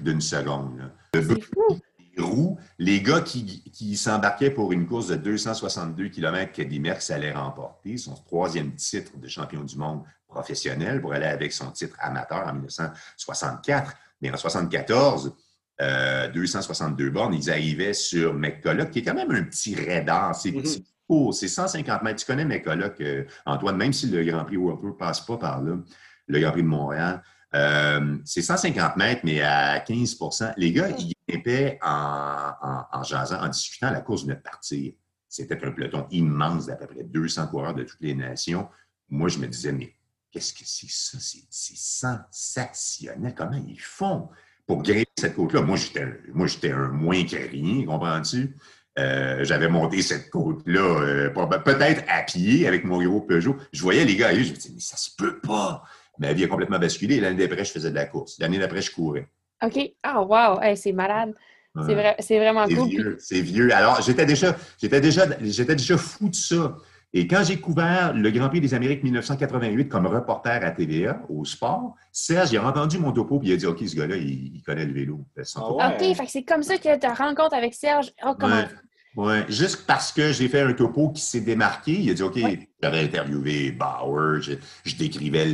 Speaker 1: d'une seconde. Les roues, les gars qui, s'embarquaient pour une course de 262 km qu'Eddie Merckx allait remporter, son troisième titre de champion du monde professionnel pour aller avec son titre amateur en 1964. Mais en 1974, 262 bornes, ils arrivaient sur McCulloch, qui est quand même un petit radar. C'est mm-hmm. c'est 150 mètres. Tu connais McCulloch, euh, Antoine, même si le Grand Prix World Tour ne passe pas par là, le Grand Prix de Montréal. Euh, c'est 150 mètres, mais à 15% Les gars, ils grimpaient en, en, en jasant, en discutant, la course venait de partir. C'était un peloton immense d'à peu près 200 coureurs de toutes les nations. Moi, je me disais, mais Qu'est-ce que c'est ça? C'est sensationnel. Comment ils font? Pour grimper cette côte-là? Moi, j'étais un moins que rien, comprends-tu? Euh, j'avais monté cette côte-là, euh, peut-être à pied avec mon gros Peugeot. Je voyais les gars je me disais, mais ça se peut pas. Ma vie a complètement basculé. L'année d'après, je faisais de la course. L'année d'après, je courais.
Speaker 3: OK. Ah, oh, wow! c'est malade. C'est vraiment cool.
Speaker 1: C'est vieux. Alors, j'étais déjà, déjà, déjà fou de ça. Et quand j'ai couvert le Grand Prix des Amériques 1988 comme reporter à TVA au sport, Serge, il a entendu mon topo et il a dit OK, ce gars-là, il, connaît le vélo.
Speaker 3: Ah OK, c'est comme ça que tu as rencontre avec Serge. Oh, comment...
Speaker 1: Oui, juste parce que j'ai fait un topo qui s'est démarqué. Il a dit OK, j'avais interviewé Bauer, je, décrivais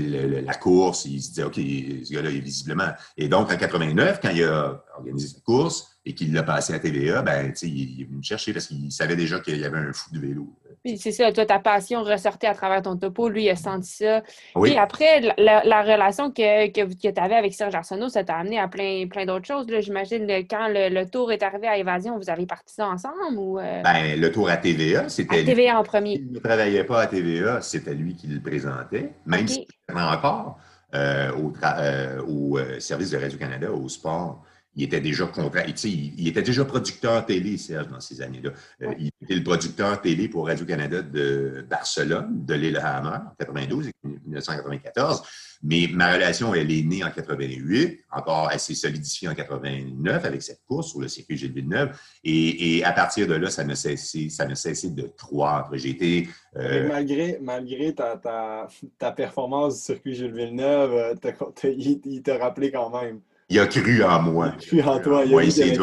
Speaker 1: la course. Il se dit OK, ce gars-là est visiblement. Et donc, en 89, quand il a organisé sa course et qu'il l'a passé à TVA, ben, il, il est venu me chercher parce qu'il savait déjà qu'il y avait un fou de vélo.
Speaker 3: Puis c'est ça, toi, ta passion ressortait à travers ton topo. Lui, il a senti ça. Oui. après, la, relation que, que, tu avais avec Serge Arsenault, ça t'a amené à plein, plein d'autres choses. J'imagine, quand le, tour est arrivé à Évasion, vous avez parti ça ensemble? Ou,
Speaker 1: euh? Ben, le tour à TVA, c'était.
Speaker 3: À TVA en premier.
Speaker 1: Il ne travaillait pas à TVA, c'était lui qui le présentait, même si encore euh, au, euh, au service de Radio-Canada, au sport il était déjà contrat, il, il, était déjà producteur télé, Serge, dans ces années-là. Euh, il était le producteur télé pour Radio-Canada de Barcelone, de Lillehammer, en 92 et 1994. Mais ma relation, elle est née en 88, encore assez solidifiée en 89 avec cette course sur le circuit Gilles Villeneuve. Et, et à partir de là, ça ne cessé, ça ne cessé de croître. J'ai été.
Speaker 2: Euh, malgré, malgré ta, ta, ta, performance du circuit Gilles Villeneuve, euh, il t'a rappelé quand même
Speaker 1: il a cru en moi.
Speaker 2: Il a cru en toi.
Speaker 1: Il, il s'est dit,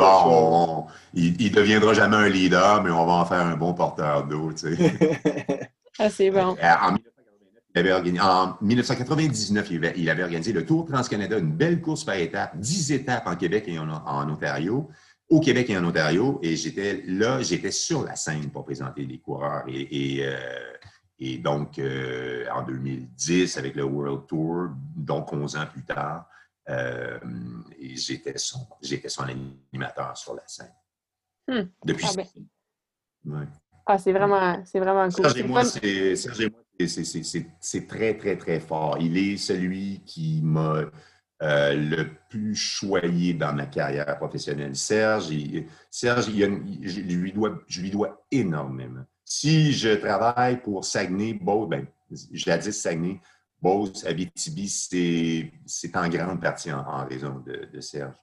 Speaker 1: il, deviendra jamais un leader, mais on va en faire un bon porteur d'eau. Tu
Speaker 3: sais. ah, c'est bon.
Speaker 1: Euh, en, 1999, il avait, organisé le Tour Trans-Canada, une belle course par étapes, 10 étapes en Québec et en, Ontario, au Québec et en Ontario. Et j'étais là, j'étais sur la scène pour présenter les coureurs. Et, et, euh, donc, euh, en 2010, avec le World Tour, donc 11 ans plus tard, euh, et j'étais son, j'étais son animateur sur la scène.
Speaker 3: Hmm. Depuis ah, ben. ah, c'est vraiment, c'est vraiment cool.
Speaker 1: Serge et moi, c'est, très, très, très fort. Il est celui qui m'a euh, le plus choyé dans ma carrière professionnelle. Serge, Serge je, lui dois, je lui dois énormément. si je travaille pour Saguenay, Beauce, ben, jadis Saguenay, Beauce, Abitibi, c'est en grande partie en, raison de, Serge.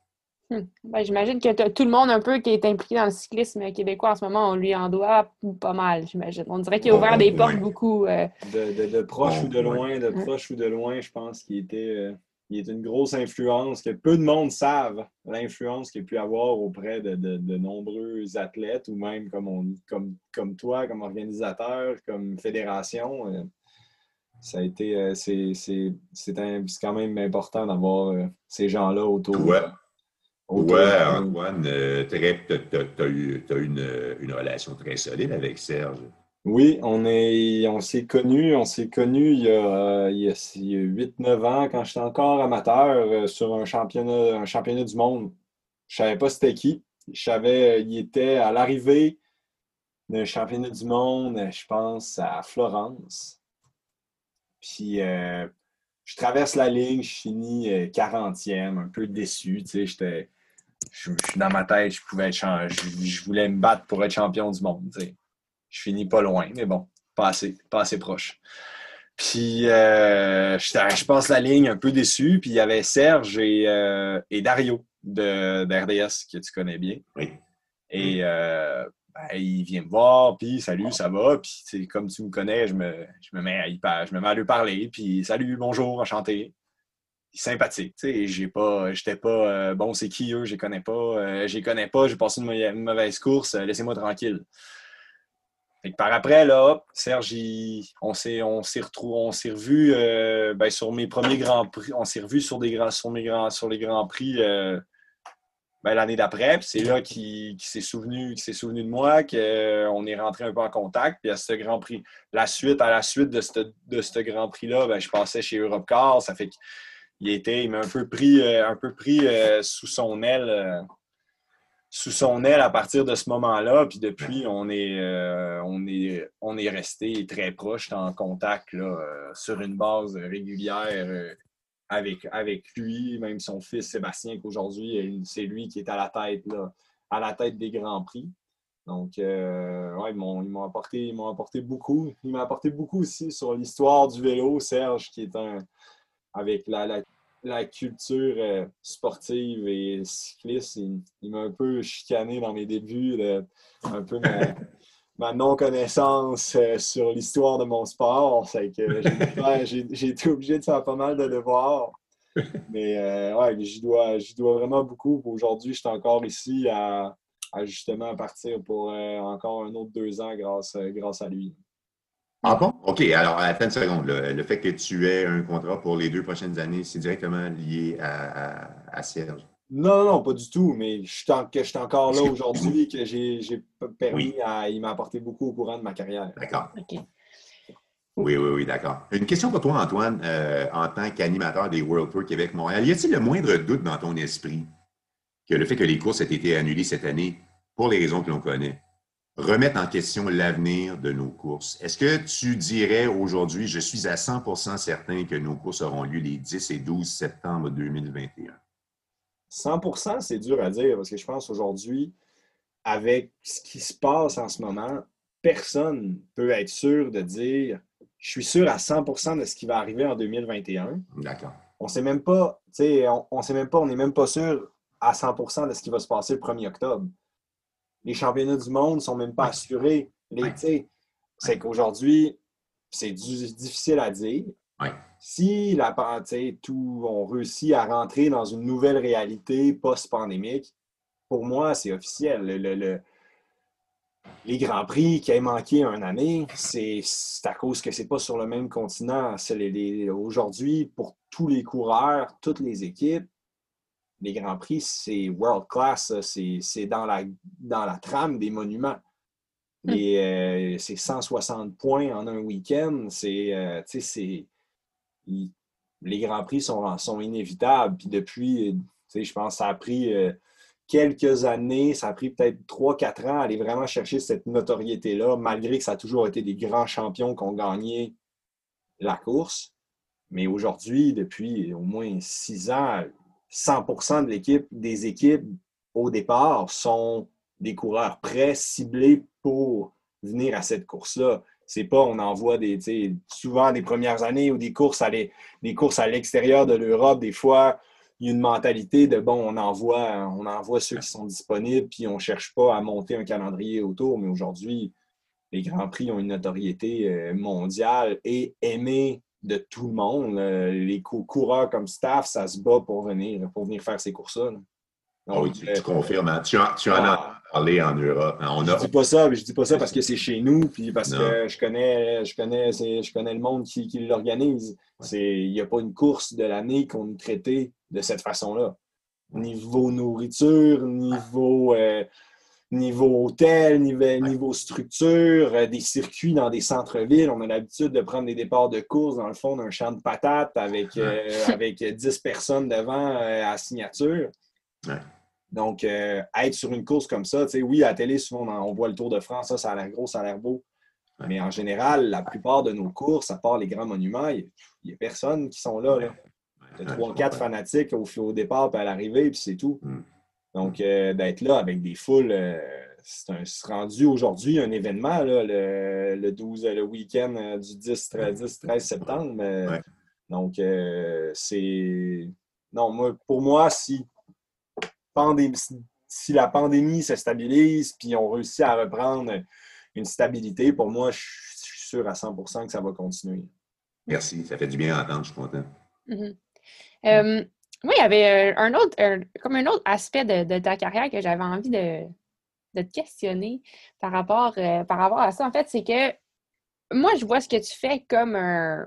Speaker 3: Hmm. Ben, j'imagine que tout le monde un peu qui est impliqué dans le cyclisme québécois en ce moment, on lui en doit pas mal, j'imagine. On dirait qu'il a ouvert des portes beaucoup. Euh,
Speaker 2: de, proche ou de loin, de proche ou de loin, je pense qu'il était. Euh, il est une grosse influence que peu de monde savent, l'influence qu'il a pu avoir auprès de, nombreux athlètes ou même comme, comme, comme toi, comme organisateur, comme fédération. Euh, ça a été, euh, c'est quand même important d'avoir euh, ces gens-là autour.
Speaker 1: Ouais. ouais, Antoine, tu as, eu, une, une relation très solide avec Serge.
Speaker 2: Oui, on est, on s'est connus, on s'est connus il y a, il y a, 8-9 ans quand j'étais encore amateur euh, sur un championnat, un championnat du monde. Je savais pas c'était qui. Je savais, il était à l'arrivée d'un championnat du monde, je pense, à Florence. Puis euh, je traverse la ligne, je finis 40e, euh, un peu déçu. Tu sais, j'étais. Je, suis dans ma tête, je pouvais être je, je, voulais me battre pour être champion du monde. Tu sais je finis pas loin, mais bon, pas assez, pas assez proche. Puis euh, je, passe la ligne un peu déçu, puis il y avait Serge et, euh, Dario de, d'RDS que tu connais bien.
Speaker 1: Oui.
Speaker 2: Et euh, ben, il vient me voir, puis salut, ça va. Puis comme tu me connais, je me, je me mets à je me mets à lui parler, puis salut, bonjour, enchanté. Sympathique, tu sais, j'ai pas, j'étais pas, bon, c'est qui eux, je les connais pas, je les connais pas, j'ai passé une mauvaise course, laissez-moi tranquille par après, là, Serge, on s'est on retrouvé, on s'est revu euh, ben, sur mes premiers grands prix. On s'est revu sur des grands, sur mes grands, sur les grands prix euh, ben, l'année d'après. c'est là qu'il s'est souvenu, souvenu de moi, qu'on euh, est rentré un peu en contact. Puis à ce grand prix, la suite, à la suite de ce de grand prix-là, ben, je passais chez Europcar. Ça fait qu'il était, il m'a un peu pris, un peu pris sous son aile sous son aile à partir de ce moment-là. Puis depuis, on est, euh, on est, on est resté très proche, en contact là, euh, sur une base régulière euh, avec, lui, même son fils Sébastien, qu'aujourd'hui, c'est lui qui est à la tête, là, à la tête des Grands Prix. Donc, ouais, ils m'ont apporté, apporté beaucoup. Il m'a apporté beaucoup aussi sur l'histoire du vélo, Serge, qui est un. avec la, la la culture euh, sportive et cycliste, il, m'a un peu chicané dans mes débuts, un peu non-connaissance euh, sur l'histoire de mon sport. C'est que j'ai été obligé de faire pas mal de devoirs. Mais euh, ouais, j'y dois, dois vraiment beaucoup. Aujourd'hui, je suis encore ici à, justement partir pour encore un autre deux ans grâce, grâce à lui.
Speaker 1: Ah bon? OK. Alors, attends une seconde. Le fait que tu aies un contrat pour les deux prochaines années, c'est directement lié à, Serge?
Speaker 2: Non, non, pas du tout. Mais je suis, encore là aujourd'hui, que j'ai permis à. Il m'a apporté beaucoup au courant de ma carrière.
Speaker 1: D'accord. Oui, oui, oui, d'accord. Une question pour toi, Antoine, euh, en tant qu'animateur des World Tour Québec-Montréal. Y a-t-il le moindre doute dans ton esprit que le fait que les courses aient été annulées cette année, pour les raisons que l'on connaît, remettre en question l'avenir de nos courses? Est-ce que tu dirais aujourd'hui, je suis à 100% certain que nos courses auront lieu les 10 et 12 septembre 2021?
Speaker 2: 100% c'est dur à dire parce que je pense aujourd'hui, avec ce qui se passe en ce moment, personne ne peut être sûr de dire je suis sûr à 100% de ce qui va arriver en 2021.
Speaker 1: D'accord.
Speaker 2: On sait même pas, tu sais, on, on sait même pas, on n'est même pas sûr à 100% de ce qui va se passer le 1er octobre les championnats du monde ne sont même pas assurés. C'est qu'aujourd'hui, c'est difficile à dire. Si la, tout, on réussit à rentrer dans une nouvelle réalité post-pandémique, pour moi, c'est officiel. Le, les Grands Prix qui aient manqué une année, c'est à cause que c'est pas sur le même continent. Aujourd'hui, pour tous les coureurs, toutes les équipes, les Grands Prix, c'est world class. C'est dans la, dans la trame des monuments. Et euh, c'est 160 points en un week-end. C'est, euh, les Grands Prix sont, inévitables. Puis depuis, je pense que ça a pris euh, quelques années, ça a pris peut-être 3-4 ans à aller vraiment chercher cette notoriété-là, malgré que ça a toujours été des grands champions qui ont gagné la course. Mais aujourd'hui, depuis au moins 6 ans, 100% de l'équipe, des équipes au départ sont des coureurs prêts, ciblés pour venir à cette course-là. C'est pas, on envoie des, souvent des premières années ou des courses à des courses à l'extérieur de l'Europe, des fois, il y a une mentalité de bon, on envoie, on envoie ceux qui sont disponibles, puis on ne cherche pas à monter un calendrier autour. Mais aujourd'hui, les Grands Prix ont une notoriété euh, mondiale et aimée de tout le monde. Euh, les coureurs comme staff, ça se bat pour venir, pour venir faire ces courses-là.
Speaker 1: Ah oui, tu, confirmes. Hein. Tu, en, as parlé en Europe. Hein.
Speaker 2: Je ne dis pas ça, je dis pas ça parce que c'est chez nous, puis parce que je connais, je connais, je connais le monde qui, l'organise. Il n'y a pas une course de l'année qu'on est traité de cette façon-là. Niveau nourriture, niveau, euh, niveau hôtel, niveau, structure, euh, des circuits dans des centres-villes. On a l'habitude de prendre des départs de course dans le fond d'un champ de patates avec, euh, avec 10 personnes devant à signature. Donc, être sur une course comme ça, oui, à la télé, souvent, on, voit le Tour de France, ça, ça a l'air gros, ça a l'air beau. Mais en général, la plupart de nos courses, à part les grands monuments, il n'y a, personne qui sont là. là. Tu trois, ou quatre fanatiques au, au départ puis à l'arrivée, puis c'est tout. Mm. Donc, euh, d'être là avec des foules, euh, c'est rendu aujourd'hui un événement, le, 12, le week-end euh, du 10, 13, 13 septembre. Donc, c'est. Non, moi, pour moi, si, si la pandémie se stabilise puis on réussit à reprendre une stabilité, pour moi, je suis sûr à 100% que ça va continuer.
Speaker 1: Merci, ça fait du bien à entendre, je suis content.
Speaker 3: Euh, moi, il y avait euh, un autre, comme un autre aspect de, ta carrière que j'avais envie de, te questionner par rapport, euh, par rapport à ça. En fait, c'est que moi, je vois ce que tu fais comme un.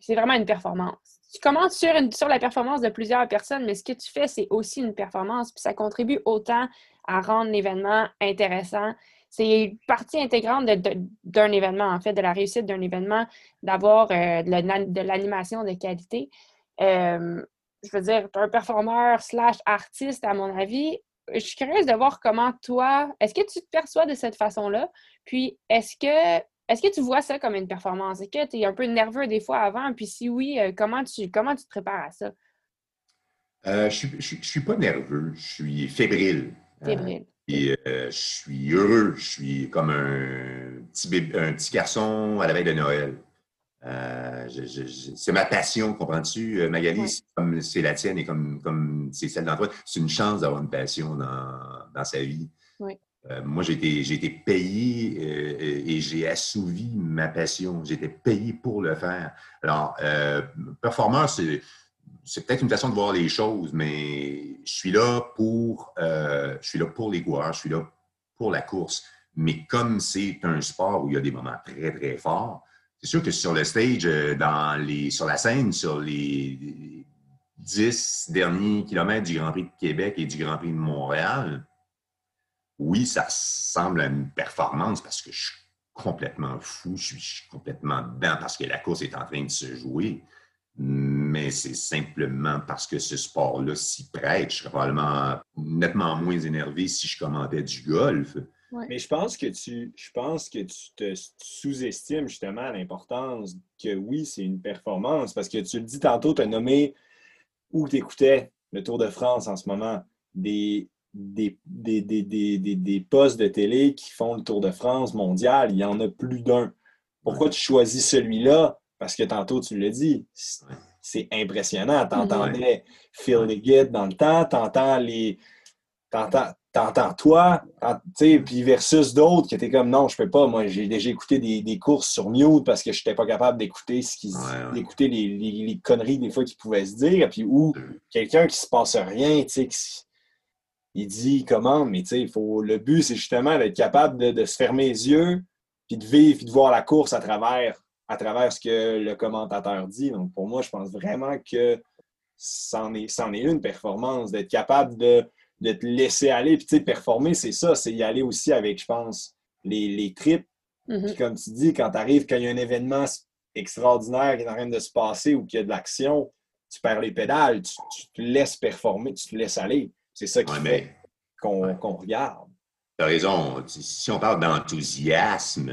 Speaker 3: C'est vraiment une performance. Tu commences sur, sur la performance de plusieurs personnes, mais ce que tu fais, c'est aussi une performance, puis ça contribue autant à rendre l'événement intéressant. C'est une partie intégrante d'un événement, en fait, de la réussite d'un événement, d'avoir de l'animation de qualité. Euh, je veux dire, un performeur slash artiste, à mon avis. Je suis curieuse de voir comment toi, est-ce que tu te perçois de cette façon-là? Puis, est-ce que est-ce que tu vois ça comme une performance? Est-ce que tu es un peu nerveux des fois avant? Puis si oui, euh, comment tu, comment tu te prépares à ça?
Speaker 1: Euh, je ne suis, pas nerveux, je suis fébrile.
Speaker 3: Fébrile.
Speaker 1: et je suis heureux, je suis comme un petit, un petit garçon à la veille de Noël. Euh, c'est ma passion, comprends-tu, euh, Magali? Comme c'est la tienne et comme, comme c'est celle d'Antoine. C'est une chance d'avoir une passion dans, sa vie. Euh, moi, j'ai été, payé et j'ai assouvi ma passion. Été payé pour le faire. Alors, performeur, c'est, peut-être une façon de voir les choses, mais je suis là pour, je suis là pour les coureurs, je suis là pour la course. Mais comme c'est un sport où il y a des moments très, très forts, c'est sûr que sur le stage, euh, sur la scène, sur les dix derniers kilomètres du Grand Prix de Québec et du Grand Prix de Montréal, oui, ça semble une performance parce que je suis complètement fou, je suis, complètement dedans parce que la course est en train de se jouer. Mais c'est simplement parce que ce sport-là s'y prête. Je serais probablement nettement moins énervé si je commandais du golf.
Speaker 2: Mais je pense que tu, je pense que tu te sous-estimes justement l'importance que oui, c'est une performance. Parce que tu le dis tantôt, tu as nommé où tu écoutais le Tour de France en ce moment, des, des, des, postes de télé qui font le Tour de France mondial. Il y en a plus d'un. Pourquoi tu choisis celui-là? Parce que tantôt, tu l'as dit, c'est impressionnant. Tu entendais Phil Liggett dans le temps, tu entends les t'entends toi, puis versus d'autres qui étaient comme non, je peux pas. Moi, j'ai déjà écouté des, courses sur mute parce que je n'étais pas capable d'écouter ce qui, d'écouter les, conneries des fois qu'ils pouvaient se dire. Puis ou quelqu'un qui se passe rien, tu sais, il dit comment, mais tu sais, faut, le but, c'est justement d'être capable de, se fermer les yeux, puis de vivre, puis de voir la course à travers, à travers ce que le commentateur dit. Donc, pour moi, je pense vraiment que c'en est, c'en est une performance, d'être capable de de te laisser aller. Puis, tu sais, performer, c'est ça, c'est y aller aussi avec, je pense, les, les tripes. Mm-hmm. Puis, comme tu dis, quand tu arrives, quand il y a un événement extraordinaire qui est en train de se passer ou qu'il y a de l'action, tu perds les pédales, tu, te laisses performer, tu te laisses aller. C'est ça qui fait qu'on regarde.
Speaker 1: Tu as raison. Si on parle d'enthousiasme,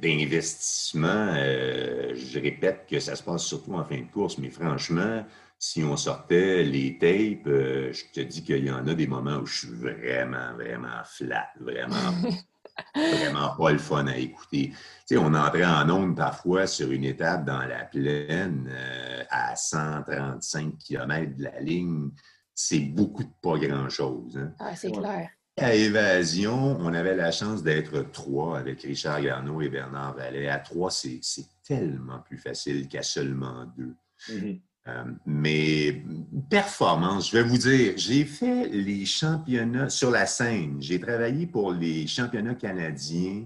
Speaker 1: d'investissement, euh, je répète que ça se passe surtout en fin de course, mais franchement, si on sortait les tapes, euh, je te dis qu'il y en a des moments où je suis vraiment, vraiment flat, vraiment vraiment pas le fun à écouter. Tu sais, on entrait en onde parfois sur une étape dans la plaine euh, à 135 km de la ligne. C'est beaucoup de pas grand-chose. Hein.
Speaker 3: Ah, c'est clair.
Speaker 1: À Évasion, on avait la chance d'être trois avec Richard Garneau et Bernard Vallet. À trois, c'est tellement plus facile qu'à seulement deux. Mm-hmm. Euh, mais performance, je vais vous dire, j'ai fait les championnats sur la scène. J'ai travaillé pour les championnats canadiens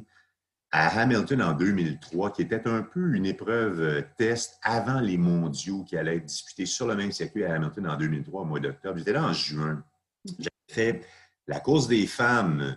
Speaker 1: à Hamilton en 2003, qui était un peu une épreuve euh, test avant les mondiaux qui allaient être disputés sur le même circuit à Hamilton en 2003, au mois d'octobre. J'étais là en juin. J'ai fait la course des femmes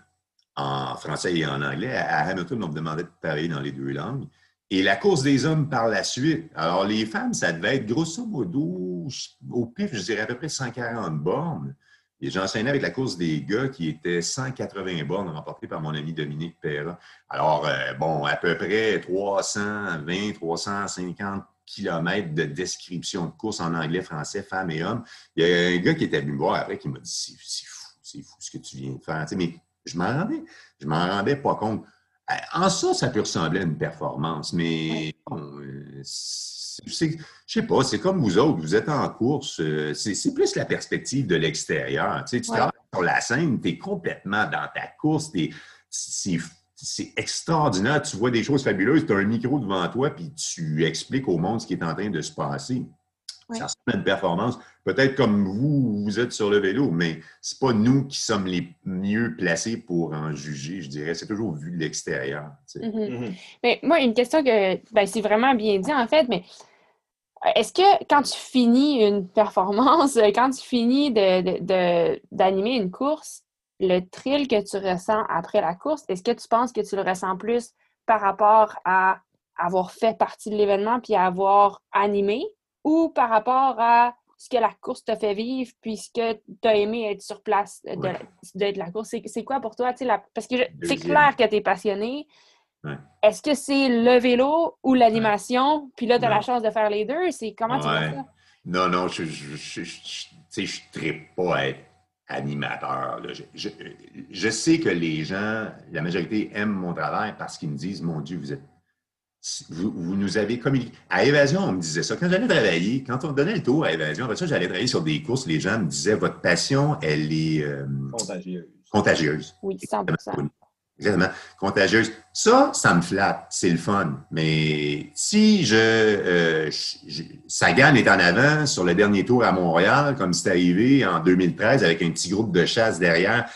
Speaker 1: en français et en anglais. À Hamilton, on me demandait de travailler dans les deux langues. Et la course des hommes par la suite. Alors, les femmes, ça devait être grosso modo, au pif, je dirais à peu près 140 bornes. Et j'enseignais avec la course des gars qui était 180 bornes remportées par mon ami Dominique Perra. Alors, euh, bon, à peu près 320, 350 kilomètres de description de course en anglais, français, femmes et hommes. Il y a un gars qui était venu me voir après qui m'a dit C'est fou, c'est fou ce que tu viens de faire. mais je m'en rendais, je m'en rendais pas compte. Euh, en ça, ça peut ressembler à une performance, mais euh, je sais pas, c'est comme vous autres, vous êtes en course, euh, c'est plus la perspective de l'extérieur. Tu, sais, tu travailles sur la scène, tu es complètement dans ta course, c'est extraordinaire, tu vois des choses fabuleuses, tu as un micro devant toi, puis tu expliques au monde ce qui est en train de se passer. Ça ressemble à une performance. Peut-être comme vous, vous êtes sur le vélo, mais ce n'est pas nous qui sommes les mieux placés pour en juger, je dirais. C'est toujours vu de l'extérieur.
Speaker 3: Mm-hmm. Mm-hmm. Mais moi, une question que ben, c'est vraiment bien dit, en fait, mais est-ce que quand tu finis une performance, quand tu finis d'animer une course, le thrill que tu ressens après la course, est-ce que tu penses que tu le ressens plus par rapport à avoir fait partie de l'événement puis à avoir animé ou par rapport à ce que la course t'a fait vivre, puisque tu as aimé être sur place de, la course. C'est quoi pour toi? parce que c'est clair que tu es passionné. Est-ce que c'est le vélo ou l'animation? Puis là, tu as la chance de faire les deux. C'est comment tu fais ça?
Speaker 1: Non, non, je ne je, pas à être animateur. Je, je, sais que les gens, la majorité aiment mon travail parce qu'ils me disent, mon Dieu, vous êtes vous, nous avez communiqué. À Évasion, on me disait ça. Quand j'allais travailler, quand on donnait le tour à Évasion, après ça, j'allais travailler sur des courses, les gens me disaient votre passion, elle est euh,
Speaker 2: contagieuse.
Speaker 1: contagieuse.
Speaker 3: Oui, 100
Speaker 1: Exactement. Contagieuse. Ça, ça me flatte. C'est le fun. Mais si je, euh, Sagan est en avant sur le dernier tour à Montréal, comme c'est arrivé en 2013 avec un petit groupe de chasse derrière,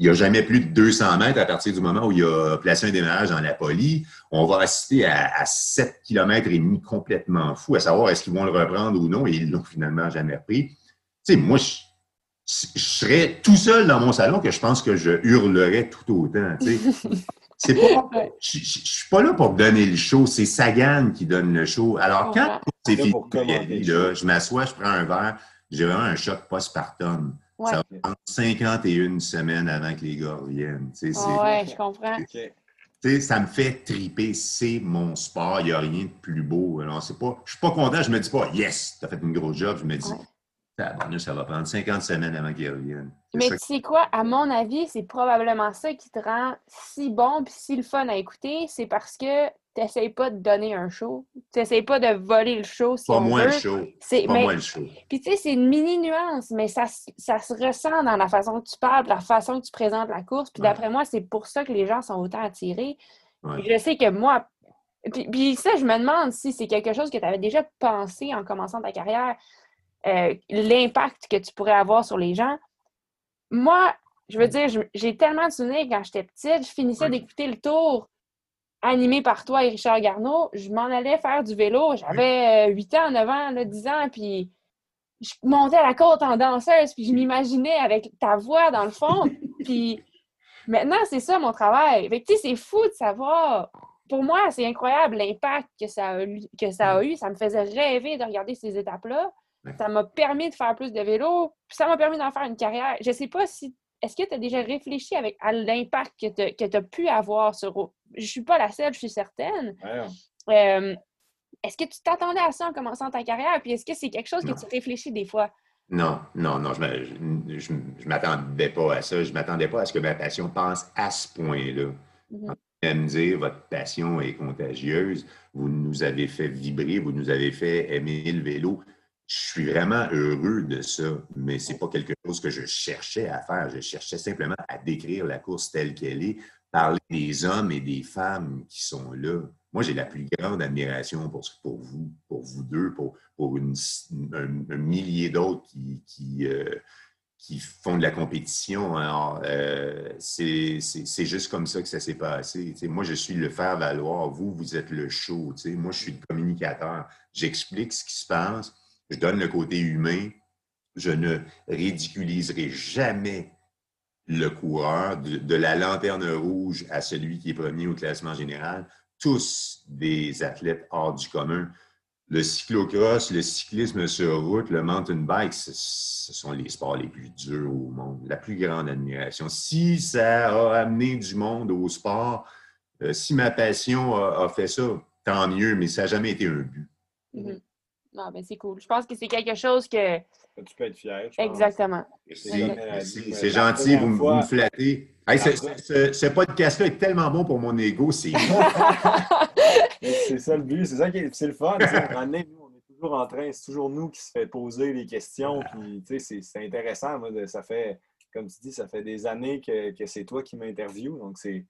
Speaker 1: il n'y a jamais plus de 200 mètres à partir du moment où il a placé un démarrage dans la poly. On va assister à, 7 km et demi complètement fou, à savoir est-ce qu'ils vont le reprendre ou non, et ils l'ont finalement jamais repris. Tu sais, moi, je, serais tout seul dans mon salon que je pense que je hurlerais tout autant. Tu sais. pas, je, ne suis pas là pour donner le show, c'est Sagan qui donne le show. Alors, quand c'est fini, je m'assois, je prends un verre, j'ai vraiment un choc postpartum. Ça va prendre 51 semaines avant que les gars reviennent.
Speaker 3: Oui, je comprends.
Speaker 1: ça me fait triper. C'est mon sport. Il n'y a rien de plus beau. Alors, c'est pas, je ne suis pas content. Je me dis pas, yes, tu as fait une grosse job. Je me dis, ça va prendre 50 semaines avant qu'ils reviennent.
Speaker 3: Mais tu sais quoi? À mon avis, c'est probablement ça qui te rend si bon et si le fun à écouter. C'est parce que tu n'essayes pas de donner un show. Tu n'essayes pas de voler le show. Si
Speaker 1: pas
Speaker 3: moi
Speaker 1: le show. Pas moi le show.
Speaker 3: Puis tu sais, c'est une mini nuance, mais ça, ça, se ressent dans la façon que tu parles, la façon que tu présentes la course. Puis d'après moi, c'est pour ça que les gens sont autant attirés. Je sais que moi, puis, puis, ça, je me demande si c'est quelque chose que tu avais déjà pensé en commençant ta carrière. Euh, l'impact que tu pourrais avoir sur les gens. Moi, je veux dire, j'ai tellement de souvenirs quand j'étais petite, je finissais d'écouter le tour animé par toi et Richard Garneau, je m'en allais faire du vélo. J'avais 8 euh, ans, 9 ans, 10 ans, puis je montais à la côte en danseuse, puis je m'imaginais avec ta voix dans le fond. puis maintenant, c'est ça mon travail. Fait que, c'est fou de savoir. Pour moi, c'est incroyable l'impact que ça, a, que ça a eu. Ça me faisait rêver de regarder ces étapes-là. Ça m'a permis de faire plus de vélo, puis ça m'a permis d'en faire une carrière. Je sais pas si. Est-ce que tu as déjà réfléchi avec, à l'impact que tu as pu avoir sur. Je suis pas la seule, je suis certaine. Euh, est-ce que tu t'attendais à ça en commençant ta carrière? Puis est-ce que c'est quelque chose que tu réfléchis des fois?
Speaker 1: Non, non, non, je ne m'attendais pas à ça. Je ne m'attendais pas à ce que ma passion passe à ce point-là. Mm me dire votre passion est contagieuse, vous nous avez fait vibrer, vous nous avez fait aimer le vélo. Je suis vraiment heureux de ça, mais ce n'est pas quelque chose que je cherchais à faire. Je cherchais simplement à décrire la course telle qu'elle est, parler des hommes et des femmes qui sont là. Moi, j'ai la plus grande admiration pour, vous, pour vous deux, pour, pour un, millier d'autres qui, qui, euh, qui font de la compétition. Alors, euh, c'est juste comme ça que ça s'est passé. moi, je suis le faire-valoir. Vous, vous êtes le show. Moi, je suis le communicateur. J'explique ce qui se passe. Je donne le côté humain. Je ne ridiculiserai jamais le coureur, de, la lanterne rouge à celui qui est premier au classement général. Tous des athlètes hors du commun le cyclocross, le cyclisme sur route, le mountain bike, ce sont les sports les plus durs au monde. La plus grande admiration. Si ça a amené du monde au sport, euh, si ma passion a, fait ça, tant mieux, mais ça n'a jamais été un but.
Speaker 3: Mm-hmm. Non, mais c'est cool. Je pense que c'est quelque chose que.
Speaker 2: Tu peux être fier.
Speaker 3: Exactement.
Speaker 1: C'est gentil, vous, me flattez. ce, ce podcast-là est tellement bon pour mon ego, c'est.
Speaker 2: c'est ça le but, c'est ça qui est, c'est le fun. nous, on est toujours en train, c'est toujours nous qui se fait poser les questions. Puis, c'est, c'est intéressant. Moi, ça fait, comme tu dis, ça fait des années que, que c'est toi qui m'interviews. Donc, c'est,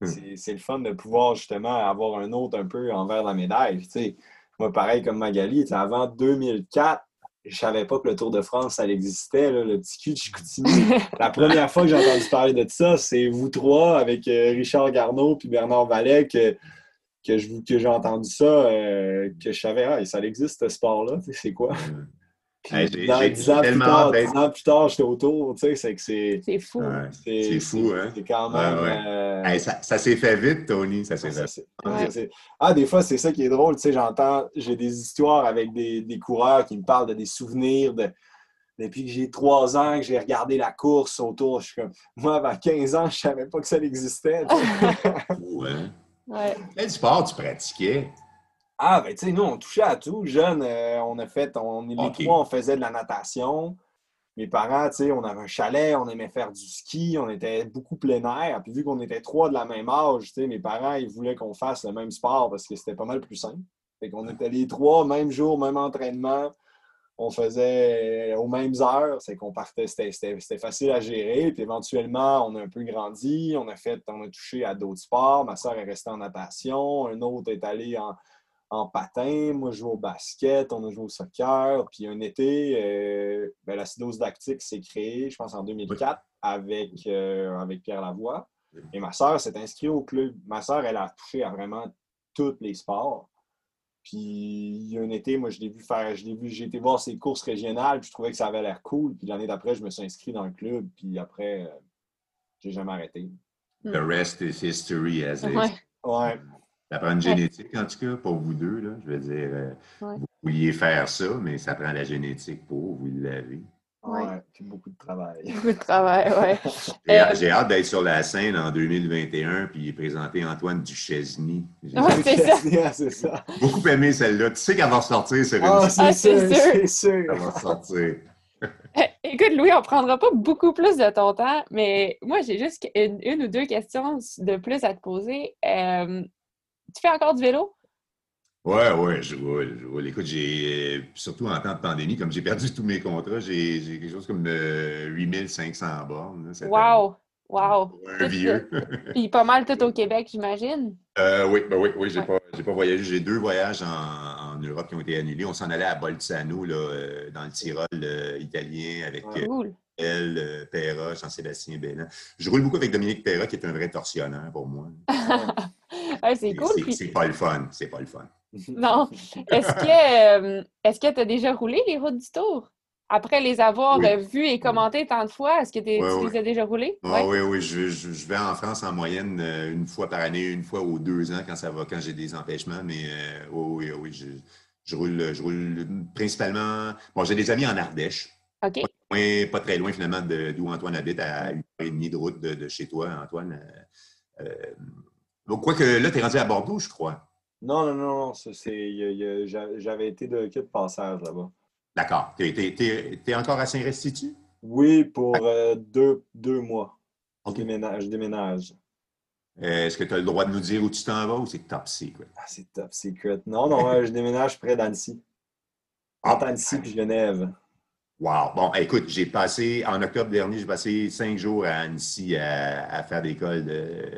Speaker 2: hmm. c'est, c'est le fun de pouvoir justement avoir un autre un peu envers la médaille. sais moi, pareil comme Magali, avant 2004, je savais pas que le Tour de France, ça existait, le petit cul de Chicoutimi. La première fois que j'ai entendu parler de ça, c'est vous trois avec euh, Richard Garneau puis Bernard Vallet que que, que j'ai entendu ça, euh, que je savais, ah, ça existe ce sport-là, c'est quoi? Puis, dix, ans plus tard, dix ans plus tard, j'étais autour, tu sais, c'est que c'est...
Speaker 3: C'est fou.
Speaker 1: c'est fou, hein?
Speaker 2: C'est quand même... Euh,
Speaker 1: ça, ça s'est fait vite, Tony, ça s'est fait.
Speaker 2: Ah, des fois, c'est ça qui est drôle, tu sais, j'entends, j'ai des histoires avec des, des, coureurs qui me parlent de des souvenirs de... Depuis que j'ai trois ans, que j'ai regardé la course autour, je suis comme... Moi, avant 15 ans, je savais pas que ça existait.
Speaker 1: ouais. Quel sport tu pratiquais?
Speaker 2: Ah, ben, tu sais, nous, on touchait à tout. Jeune, euh, on a fait, on, les trois, on faisait de la natation. Mes parents, tu sais, on avait un chalet, on aimait faire du ski, on était beaucoup plein air. Puis vu qu'on était trois de la même âge, tu sais, mes parents, ils voulaient qu'on fasse le même sport parce que c'était pas mal plus simple. Fait qu'on était les trois, même jour, même entraînement on faisait aux mêmes heures, c'est qu'on partait, c'était facile à gérer. Puis éventuellement, on a un peu grandi, on a fait, on a touché à d'autres sports. Ma soeur est restée en natation, un autre est allé en, patin, moi je joue au basket, on a joué au soccer. Puis un été, euh, ben, l'acidose lactique s'est créée, je pense en 2004, avec, euh, avec Pierre Lavoie. Et ma soeur s'est inscrite au club. Ma soeur, elle a touché à vraiment tous les sports. Puis il y a un été, moi, je l'ai vu faire, je l'ai vu, j'ai été voir ses courses régionales, puis je trouvais que ça avait l'air cool. Puis l'année d'après, je me suis inscrit dans le club, puis après, euh, j'ai jamais arrêté.
Speaker 1: The rest is history, as is.
Speaker 2: Ouais.
Speaker 1: Ça prend une génétique, en tout cas, pour vous deux. Là. Je veux dire, euh, vous vouliez faire ça, mais ça prend la génétique pour, vous l'avez.
Speaker 2: Ouais, puis beaucoup de travail.
Speaker 3: Beaucoup de travail, ouais.
Speaker 1: Euh, j'ai hâte d'être sur la scène en 2021 puis présenter Antoine Duchesny.
Speaker 3: c'est
Speaker 2: ça.
Speaker 1: Beaucoup aimé celle-là. Tu sais qu'elle va sortir sur
Speaker 2: ah, c'est sûr, c'est sûr.
Speaker 1: Elle va sortir.
Speaker 3: Euh, écoute, Louis, on ne prendra pas beaucoup plus de ton temps, mais moi, j'ai juste une, ou deux questions de plus à te poser. Euh, tu fais encore du vélo?
Speaker 1: Ouais, ouais, je roule, Écoute, j'ai, surtout en temps de pandémie, comme j'ai perdu tous mes contrats, j'ai, quelque chose comme 8500 bornes.
Speaker 3: wow! Wow!
Speaker 1: Un vieux.
Speaker 3: Puis pas mal tout au Québec, j'imagine?
Speaker 1: Euh, oui, ben oui, oui, j'ai pas, pas voyagé. J'ai deux voyages en, Europe qui ont été annulés. On s'en allait à Bolzano, là, euh, dans le Tyrol euh, italien, avec
Speaker 3: cool.
Speaker 1: elle, Perra, Jean-Sébastien Bénin. Je roule beaucoup avec Dominique Perra, qui est un vrai torsionneur pour moi.
Speaker 3: c'est cool.
Speaker 1: C'est pas le fun. C'est pas le fun.
Speaker 3: Non. Est-ce que est-ce que tu as déjà roulé les routes du Tour? Après les avoir oui. vues et commentées tant de fois, est-ce que tu les as déjà roulées?
Speaker 1: Ah, oui, oui. Je, je, vais en France en moyenne euh, une fois par année, une fois ou deux ans quand ça va, quand j'ai des empêchements. Mais euh, oui, oui, je, je, roule, je roule principalement. Bon, j'ai des amis en Ardèche.
Speaker 3: OK.
Speaker 1: Pas, très loin finalement d'où Antoine habite, à une heure et demie de route de, chez toi, Antoine. Euh, donc, quoi que là, tu es rendu à Bordeaux, je crois.
Speaker 2: Non, non, non, j'avais été de de passage là-bas.
Speaker 1: D'accord. Tu es, encore à Saint-Restitut?
Speaker 2: Oui, pour euh, deux, deux, mois. Je déménage. Je déménage.
Speaker 1: Est-ce que tu as le droit de nous dire où tu t'en vas ou c'est top secret?
Speaker 2: Ah, c'est top secret. Non, non, je déménage près d'Annecy. Entre Annecy et Genève.
Speaker 1: Wow! Bon, écoute, j'ai passé, en octobre dernier, j'ai passé cinq jours à Annecy à, faire des écoles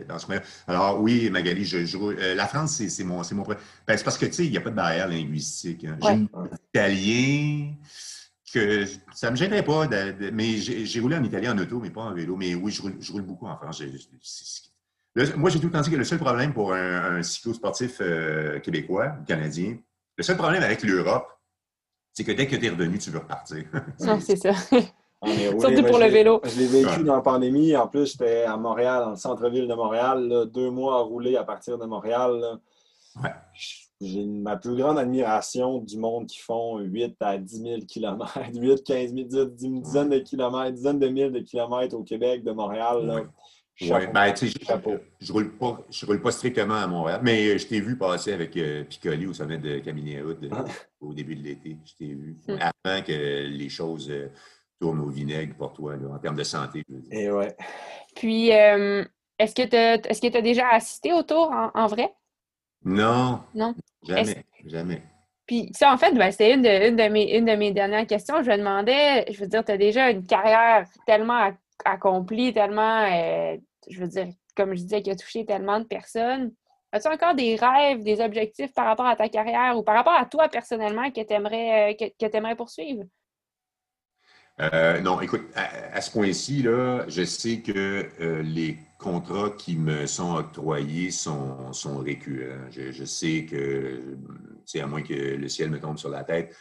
Speaker 1: dans ce coin Alors, oui, Magali, je, euh, la France, c'est mon, mon. Ben, c'est parce que, tu sais, il n'y a pas de barrière linguistique. Hein. J'ai italien que ça ne me gênerait pas, mais j'ai roulé en italien en auto, mais pas en vélo. Mais oui, je roule, beaucoup en France. moi, j'ai tout le temps dit que le seul problème pour un, un cyclo-sportif euh, québécois, canadien, le seul problème avec l'Europe, c'est que dès que tu es revenu, tu veux repartir.
Speaker 3: non, c'est ça. Surtout pour le vélo.
Speaker 2: Je l'ai vécu dans la pandémie. En plus, j'étais à Montréal, dans le centre-ville de Montréal, deux mois à rouler à partir de Montréal. J'ai ma plus grande admiration du monde qui font 8 à 10 000 km, 8, 15 000, une dizaine de kilomètres, dizaines de milles de kilomètres au Québec, de Montréal.
Speaker 1: Oui, ben, tu sais, je ne roule, pas, roule pas strictement à Montréal, mais je t'ai vu passer avec euh, Piccoli au sommet de Caminiero ah. au début de l'été. Je t'ai vu. Hmm. Avant que les choses euh, tournent au vinaigre pour toi, en termes de santé.
Speaker 2: Et eh ouais.
Speaker 3: Puis, euh, est-ce que tu as, déjà assisté au tour en, vrai?
Speaker 1: Non.
Speaker 3: Non.
Speaker 1: Jamais. Jamais.
Speaker 3: Puis ça, en fait, ben, c'était une de, une, de mes, une de mes dernières questions. Je me demandais, je veux dire, tu as déjà une carrière tellement accomplie, tellement je veux dire, comme je disais, qui a touché tellement de personnes. As-tu encore des rêves, des objectifs par rapport à ta carrière ou par rapport à toi personnellement que tu aimerais, euh, que, poursuivre?
Speaker 1: Euh, non, écoute, à, ce point-ci, je sais que euh, les contrats qui me sont octroyés sont, sont récurrents. Je, je sais que, à moins que le ciel me tombe sur la tête,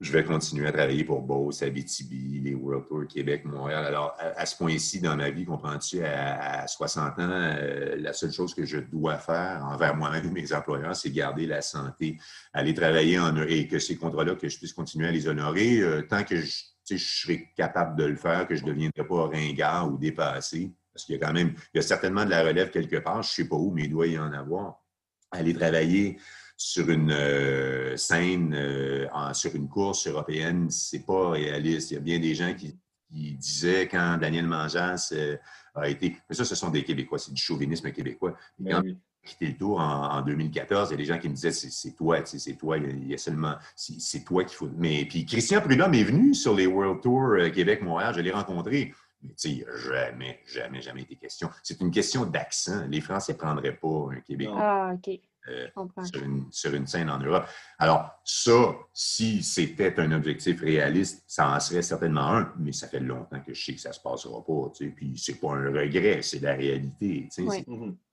Speaker 1: je vais continuer à travailler pour Beauce, Abitibi, les World Tour Québec, Montréal. Alors, à, ce point-ci dans ma vie, comprends-tu, à, 60 ans, euh, la seule chose que je dois faire envers moi-même et mes employeurs, c'est garder la santé, aller travailler en, et que ces contrats-là, que je puisse continuer à les honorer euh, tant que je, je serai capable de le faire, que je ne deviendrai pas ringard ou dépassé. Parce qu'il y a quand même, il y a certainement de la relève quelque part, je ne sais pas où, mais il doit y en avoir. Aller travailler sur une euh, scène, euh, sur une course européenne, c'est pas réaliste. Il y a bien des gens qui, disaient quand Daniel Manjas euh, a été. Mais ça, ce sont des Québécois, c'est du chauvinisme québécois. Ben quand il a quitté le tour en, 2014, il y a des gens qui me disaient c'est toi, c'est toi, il y a seulement. C'est toi qu'il faut. Mais puis Christian Prudhomme est venu sur les World Tour Québec-Montréal, je l'ai rencontré. Mais tu sais, jamais, jamais, jamais été question. C'est une question d'accent. Les Français ne prendraient pas un Québécois.
Speaker 3: Ah, OK.
Speaker 1: Euh, sur, une, scène en Europe. Alors, ça, si c'était un objectif réaliste, ça en serait certainement un, mais ça fait longtemps que je sais que ça ne se passera pas. Tu sais, puis, c'est pas un regret, c'est la réalité. Tu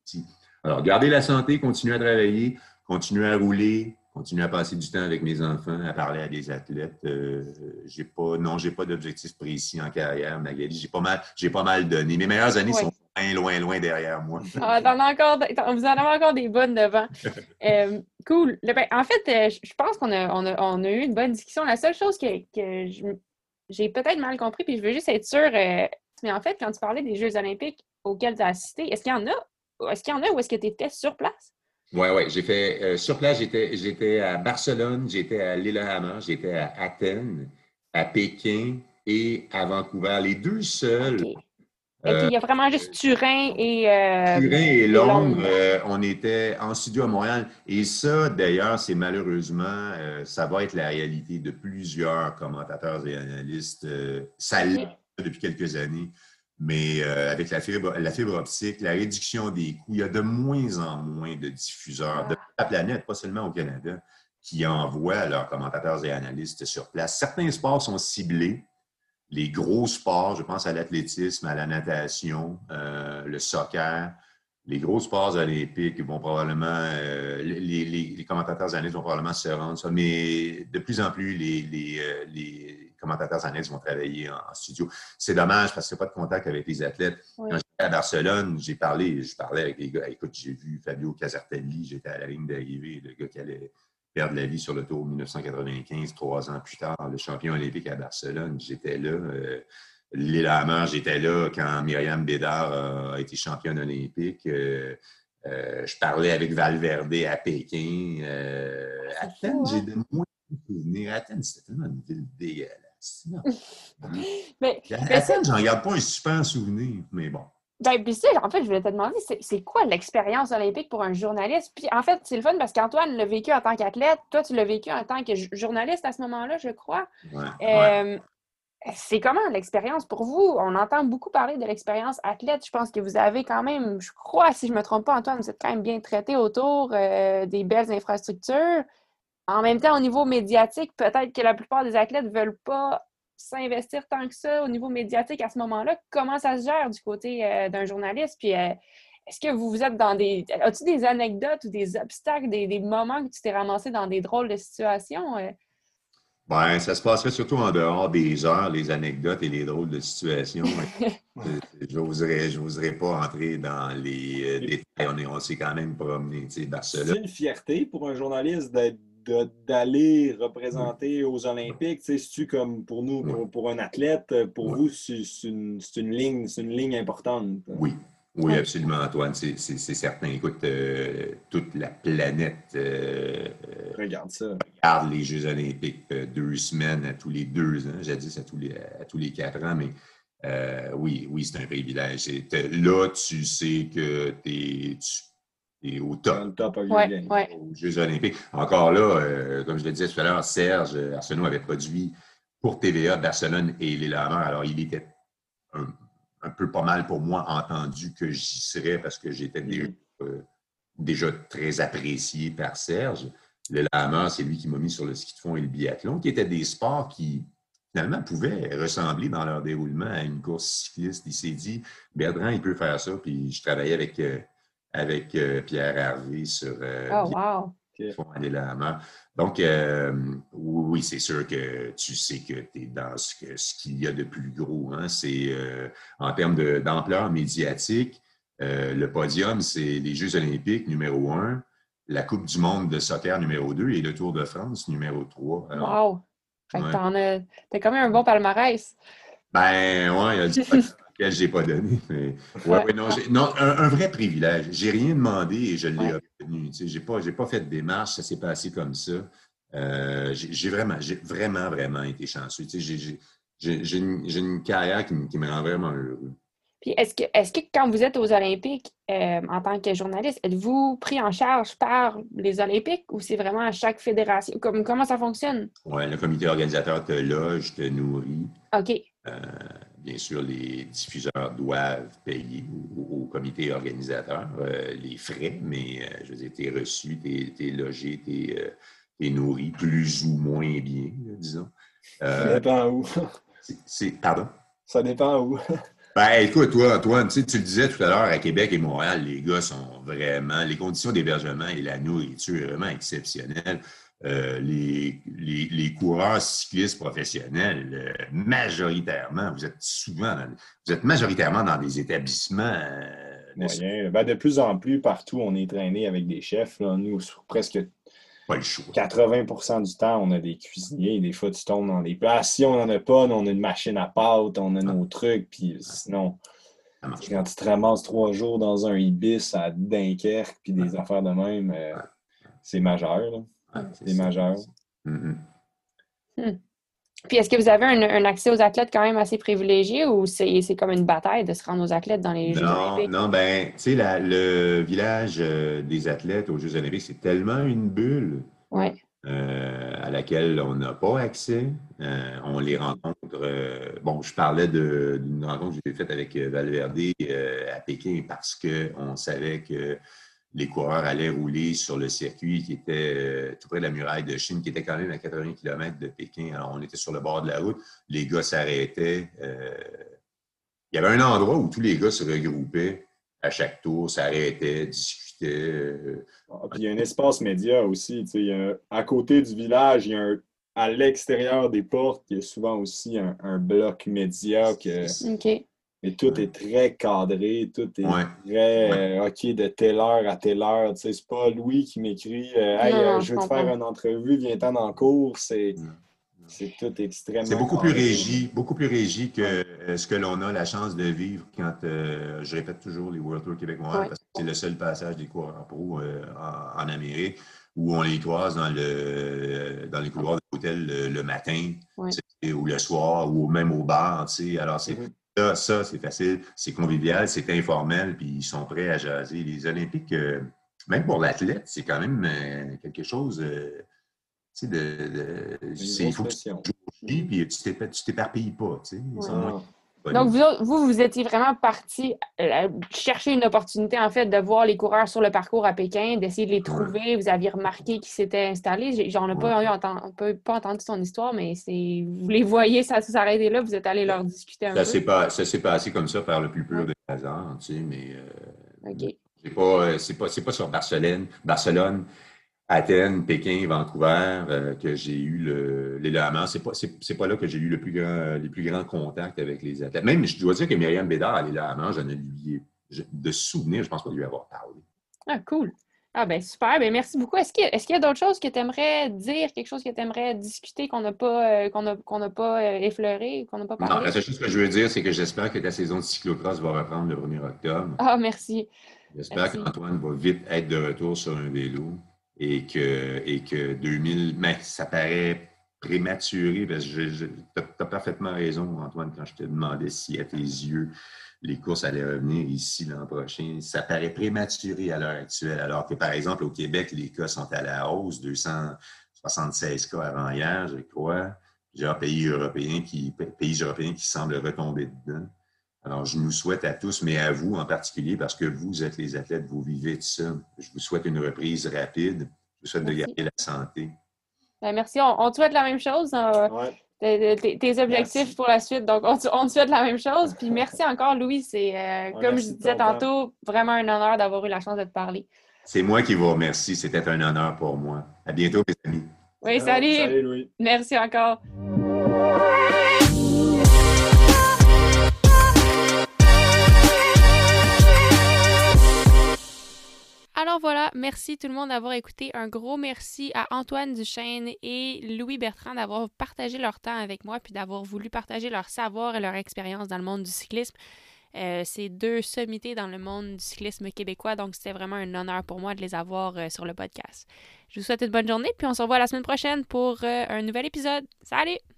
Speaker 1: sais. Alors, garder la santé, continuer à travailler, continuer à rouler, continuer à passer du temps avec mes enfants, à parler à des athlètes. Euh, j'ai pas, non, j'ai pas d'objectif précis en carrière, Magali. J'ai pas mal, j'ai pas mal donné. Mes meilleures années sont loin, loin, loin derrière moi.
Speaker 3: Ah, encore, vous en avez encore des bonnes devant. Euh, cool. Ben, en fait, euh, je pense qu'on a, on a, on a, eu une bonne discussion. La seule chose que, que j'ai peut-être mal compris, puis je veux juste être sûre, mais en fait, quand tu parlais des Jeux olympiques auxquels tu as assisté, est-ce qu'il y en a? Est-ce qu'il y en a ou est-ce que tu étais sur place?
Speaker 1: Oui, oui. J'ai fait euh, sur place, j'étais, j'étais à Barcelone, j'étais à Lillehammer, j'étais à Athènes, à Pékin et à Vancouver. Les deux seuls.
Speaker 3: Il y a vraiment juste Turin et. Euh,
Speaker 1: Turin et Londres, euh, on était en studio à Montréal. Et ça, d'ailleurs, c'est malheureusement, ça va être la réalité de plusieurs commentateurs et analystes. ça l'est depuis quelques années. Mais euh, avec la fibre, la fibre optique, la réduction des coûts, il y a de moins en moins de diffuseurs de la planète, pas seulement au Canada, qui envoient leurs commentateurs et analystes sur place. Certains sports sont ciblés. Les gros sports, je pense à l'athlétisme, à la natation, euh, le soccer, les gros sports olympiques vont probablement, euh, les, les, commentateurs analystes vont probablement se rendre, mais de plus en plus, les, les commentateurs analystes vont travailler en, studio. C'est dommage parce qu'il n'y a pas de contact avec les athlètes. Quand j'étais à Barcelone, j'ai parlé, je parlais avec les gars. Écoute, j'ai vu Fabio Casartelli, j'étais à la ligne d'arrivée, le gars qui allait perdre la vie sur le Tour 1995, trois ans plus tard, le champion olympique à Barcelone. J'étais là. Euh, Lillehammer, j'étais là quand Myriam Bédard a été championne olympique. Euh, euh, je parlais avec Valverde à Pékin. Euh, Athènes, j'ai de moins de souvenirs. Athènes, c'était tellement une ville dégueulasse. mais, Athènes, j'en garde pas un super souvenir, mais bon.
Speaker 3: Ben, puis ça, en fait, je voulais te demander, c'est quoi l'expérience olympique pour un journaliste? Puis en fait, c'est le fun parce qu'Antoine l'a vécu en tant qu'athlète, toi, tu l'as vécu en tant que journaliste à ce moment-là, je crois.
Speaker 1: Ouais,
Speaker 3: c'est comment l'expérience pour vous? On entend beaucoup parler de l'expérience athlète. Je pense que vous avez quand même, je crois, si je ne me trompe pas, Antoine, vous êtes quand même bien traité autour euh, des belles infrastructures. En même temps, au niveau médiatique, peut-être que la plupart des athlètes ne veulent pas s'investir tant que ça au niveau médiatique à ce moment-là? Comment ça se gère du côté euh, d'un journaliste? Puis euh, est-ce que vous, vous êtes dans des. As-tu des anecdotes ou des obstacles, des, moments que tu t'es ramassé dans des drôles de situations?
Speaker 1: Ben, ça se passerait surtout en dehors des heures, les anecdotes et les drôles de situations. je n'oserais pas entrer dans les euh, détails. On, est, on s'est quand même promené, tu sais, Barcelone.
Speaker 2: C'est une fierté pour un journaliste d'aller représenter aux Olympiques. Tu sais, tu comme pour nous, pour, un athlète, pour vous, c'est une, une, ligne, une ligne importante?
Speaker 1: Oui, oui, absolument, Antoine, c'est certain. Écoute, euh, toute la planète euh,
Speaker 2: regarde ça.
Speaker 1: Regarde les Jeux olympiques euh, deux semaines à tous les deux ans, jadis à tous les, à tous les quatre ans, mais oui, oui, c'est un privilège. Là, tu sais que tu es, au top,
Speaker 2: top
Speaker 3: ouais, ouais.
Speaker 1: aux Jeux olympiques. Encore là, comme je le disais tout à l'heure, Serge Arsenault avait produit pour TVA Barcelone et les Lameurs. Alors, il était un un peu pas mal pour moi entendu que j'y serais parce que j'étais mm-hmm. déjà, très apprécié par Serge. Le lama, c'est lui qui m'a mis sur le ski de fond et le biathlon, qui étaient des sports qui, finalement, pouvaient ressembler dans leur déroulement à une course cycliste. Il s'est dit, Bertrand, il peut faire ça. Puis je travaillais avec, euh, avec euh, Pierre Hervé sur
Speaker 3: euh, oh, wow.
Speaker 1: Donc, euh, oui, c'est sûr que tu sais que tu es dans ce, qu'il y a de plus gros. Hein. C'est euh, en termes d'ampleur médiatique, euh, le podium, c'est les Jeux olympiques numéro un, la Coupe du monde de soccer numéro deux et le Tour de France numéro trois.
Speaker 3: wow! T'as quand même un bon palmarès.
Speaker 1: Ben, ouais, il y a du que je n'ai pas donné. Ouais, non, un, vrai privilège. J'ai rien demandé et je l'ai obtenu. Je n'ai pas, pas fait de démarche, ça s'est passé comme ça. Euh, j'ai vraiment, vraiment, vraiment été chanceux. J'ai une, une, carrière qui, qui, me rend vraiment heureux.
Speaker 3: Puis est-ce que, est que quand vous êtes aux Olympiques, euh, en tant que journaliste, êtes-vous pris en charge par les Olympiques ou c'est vraiment à chaque fédération? Comme, comment ça fonctionne?
Speaker 1: Oui, le comité organisateur te loge, te nourrit.
Speaker 3: OK.
Speaker 1: Euh, bien sûr, les diffuseurs doivent payer au, comité organisateur euh, les frais, mais je veux dire, tu es reçu, tu es, logé, tu es, nourri plus ou moins bien, disons.
Speaker 2: ça dépend où.
Speaker 1: pardon?
Speaker 2: Ça dépend où.
Speaker 1: Ben, écoute, toi, Antoine, tu, tu le disais tout à l'heure, à Québec et Montréal, les gars sont vraiment. Les conditions d'hébergement et la nourriture sont vraiment exceptionnelles. Euh, les, les, coureurs cyclistes professionnels, euh, majoritairement, vous êtes souvent, vous êtes majoritairement dans des établissements.
Speaker 2: Euh, ben, de plus en plus, partout, on est traîné avec des chefs. Là. Nous, presque
Speaker 1: pas le choix.
Speaker 2: 80% du temps, on a des cuisiniers. Des fois, tu tombes dans des places. Si on n'en a pas, on a une machine à pâte, on a nos trucs. Puis sinon, quand tu te ramasses trois jours dans un Ibis à Dunkerque, puis des affaires de même, c'est majeur. C'est majeur.
Speaker 1: Mm-hmm.
Speaker 3: Hmm. Puis est-ce que vous avez un, accès aux athlètes quand même assez privilégié ou c'est comme une bataille de se rendre aux athlètes dans les Jeux olympiques?
Speaker 1: Non, ben, tu sais, le village euh, des athlètes aux Jeux olympiques, c'est tellement une bulle euh, à laquelle on n'a pas accès. Euh, on les rencontre. bon, je parlais d'une rencontre que j'ai faite avec Valverde à Pékin parce qu'on savait que les coureurs allaient rouler sur le circuit qui était euh, tout près de la muraille de Chine, qui était quand même à 80 km de Pékin. Alors, on était sur le bord de la route. Les gars s'arrêtaient. Euh, il y avait un endroit où tous les gars se regroupaient à chaque tour, s'arrêtaient, discutaient. Euh.
Speaker 2: Ah, puis il y a un espace média aussi. à côté du village, il y a un, à l'extérieur des portes, il y a souvent aussi un, bloc média que. Mais tout est très cadré, tout est très euh, OK de telle heure à telle heure. Tu sais, c'est pas Louis qui m'écrit euh, Hey, euh, je veux te faire une entrevue, viens-t'en en cours. C'est. C'est tout extrêmement.
Speaker 1: C'est beaucoup plus régi, beaucoup plus régi que ce que l'on a la chance de vivre quand je répète toujours les World Tour québécois parce que c'est le seul passage des coureurs pro en, en, Amérique où on les croise dans le dans les couloirs de l'hôtel le, matin ou le soir ou même au bar. Tu sais. Alors c'est mm-hmm Ça, ça c'est facile, c'est convivial, c'est informel, puis ils sont prêts à jaser. Les Olympiques, euh, même pour l'athlète, c'est quand même euh, quelque chose. Euh, tu sais, de, il faut que tu joues, puis tu t'éparpilles pas. Tu sais,
Speaker 3: donc, vous, vous, étiez vraiment parti euh, chercher une opportunité, en fait, de voir les coureurs sur le parcours à Pékin, d'essayer de les trouver. Vous aviez remarqué qu'ils s'étaient installés. J'en ai pas, entendu, pas entendu son histoire, mais vous les voyez, ça s'arrêter là, vous êtes allé leur discuter un
Speaker 1: ça peu. Pas, ça s'est passé comme ça par le plus pur des hasards, tu sais, mais euh, OK. c'est pas, pas, pas sur Barcelone. Barcelone Athènes, Pékin, Vancouver, euh, que j'ai eu l'élément. C'est pas, c'est, pas là que j'ai eu le plus grand, les plus grands contacts avec les athlètes. Même, je dois dire que Myriam Bédard, à l'élément, j'en ai lui, de souvenir, je pense pas lui avoir parlé.
Speaker 3: Ah, cool. Ah, ben super. Ben, merci beaucoup. Est-ce qu'il, y a d'autres choses que tu aimerais dire, quelque chose que tu aimerais discuter qu'on n'a pas, euh, qu'on a, pas euh, effleuré, qu'on n'a pas parlé?
Speaker 1: Non, la seule chose que je veux dire, c'est que j'espère que ta saison de cyclocross va reprendre le 1er octobre.
Speaker 3: Ah, merci.
Speaker 1: J'espère qu'Antoine va vite être de retour sur un vélo et que, et que 2000, mais ça paraît prématuré, parce que tu as, parfaitement raison, Antoine, quand je te demandais si à tes yeux, les courses allaient revenir ici l'an prochain. Ça paraît prématuré à l'heure actuelle, alors que, par exemple, au Québec, les cas sont à la hausse, 276 cas avant hier, je crois. Plusieurs pays européens qui, pays européens qui semblent retomber dedans. Alors, je nous souhaite à tous, mais à vous en particulier, parce que vous êtes les athlètes, vous vivez de ça. Je vous souhaite une reprise rapide. Je vous souhaite de garder la santé.
Speaker 3: Ben, merci. On, te souhaite la même chose. Euh, tes, objectifs pour la suite. Donc, on, te souhaite la même chose. Puis merci encore, Louis. C'est, euh, comme je disais tantôt, vraiment un honneur d'avoir eu la chance de te parler.
Speaker 1: C'est moi qui vous remercie. C'était un honneur pour moi. À bientôt, mes amis.
Speaker 3: Oui, salut. Salut, Louis. Merci encore.
Speaker 4: Alors voilà, merci tout le monde d'avoir écouté. Un gros merci à Antoine Duchesne et Louis Bertrand d'avoir partagé leur temps avec moi puis d'avoir voulu partager leur savoir et leur expérience dans le monde du cyclisme. Euh, c'est deux sommités dans le monde du cyclisme québécois, donc c'était vraiment un honneur pour moi de les avoir euh, sur le podcast. Je vous souhaite une bonne journée, puis on se revoit la semaine prochaine pour euh, un nouvel épisode. Salut!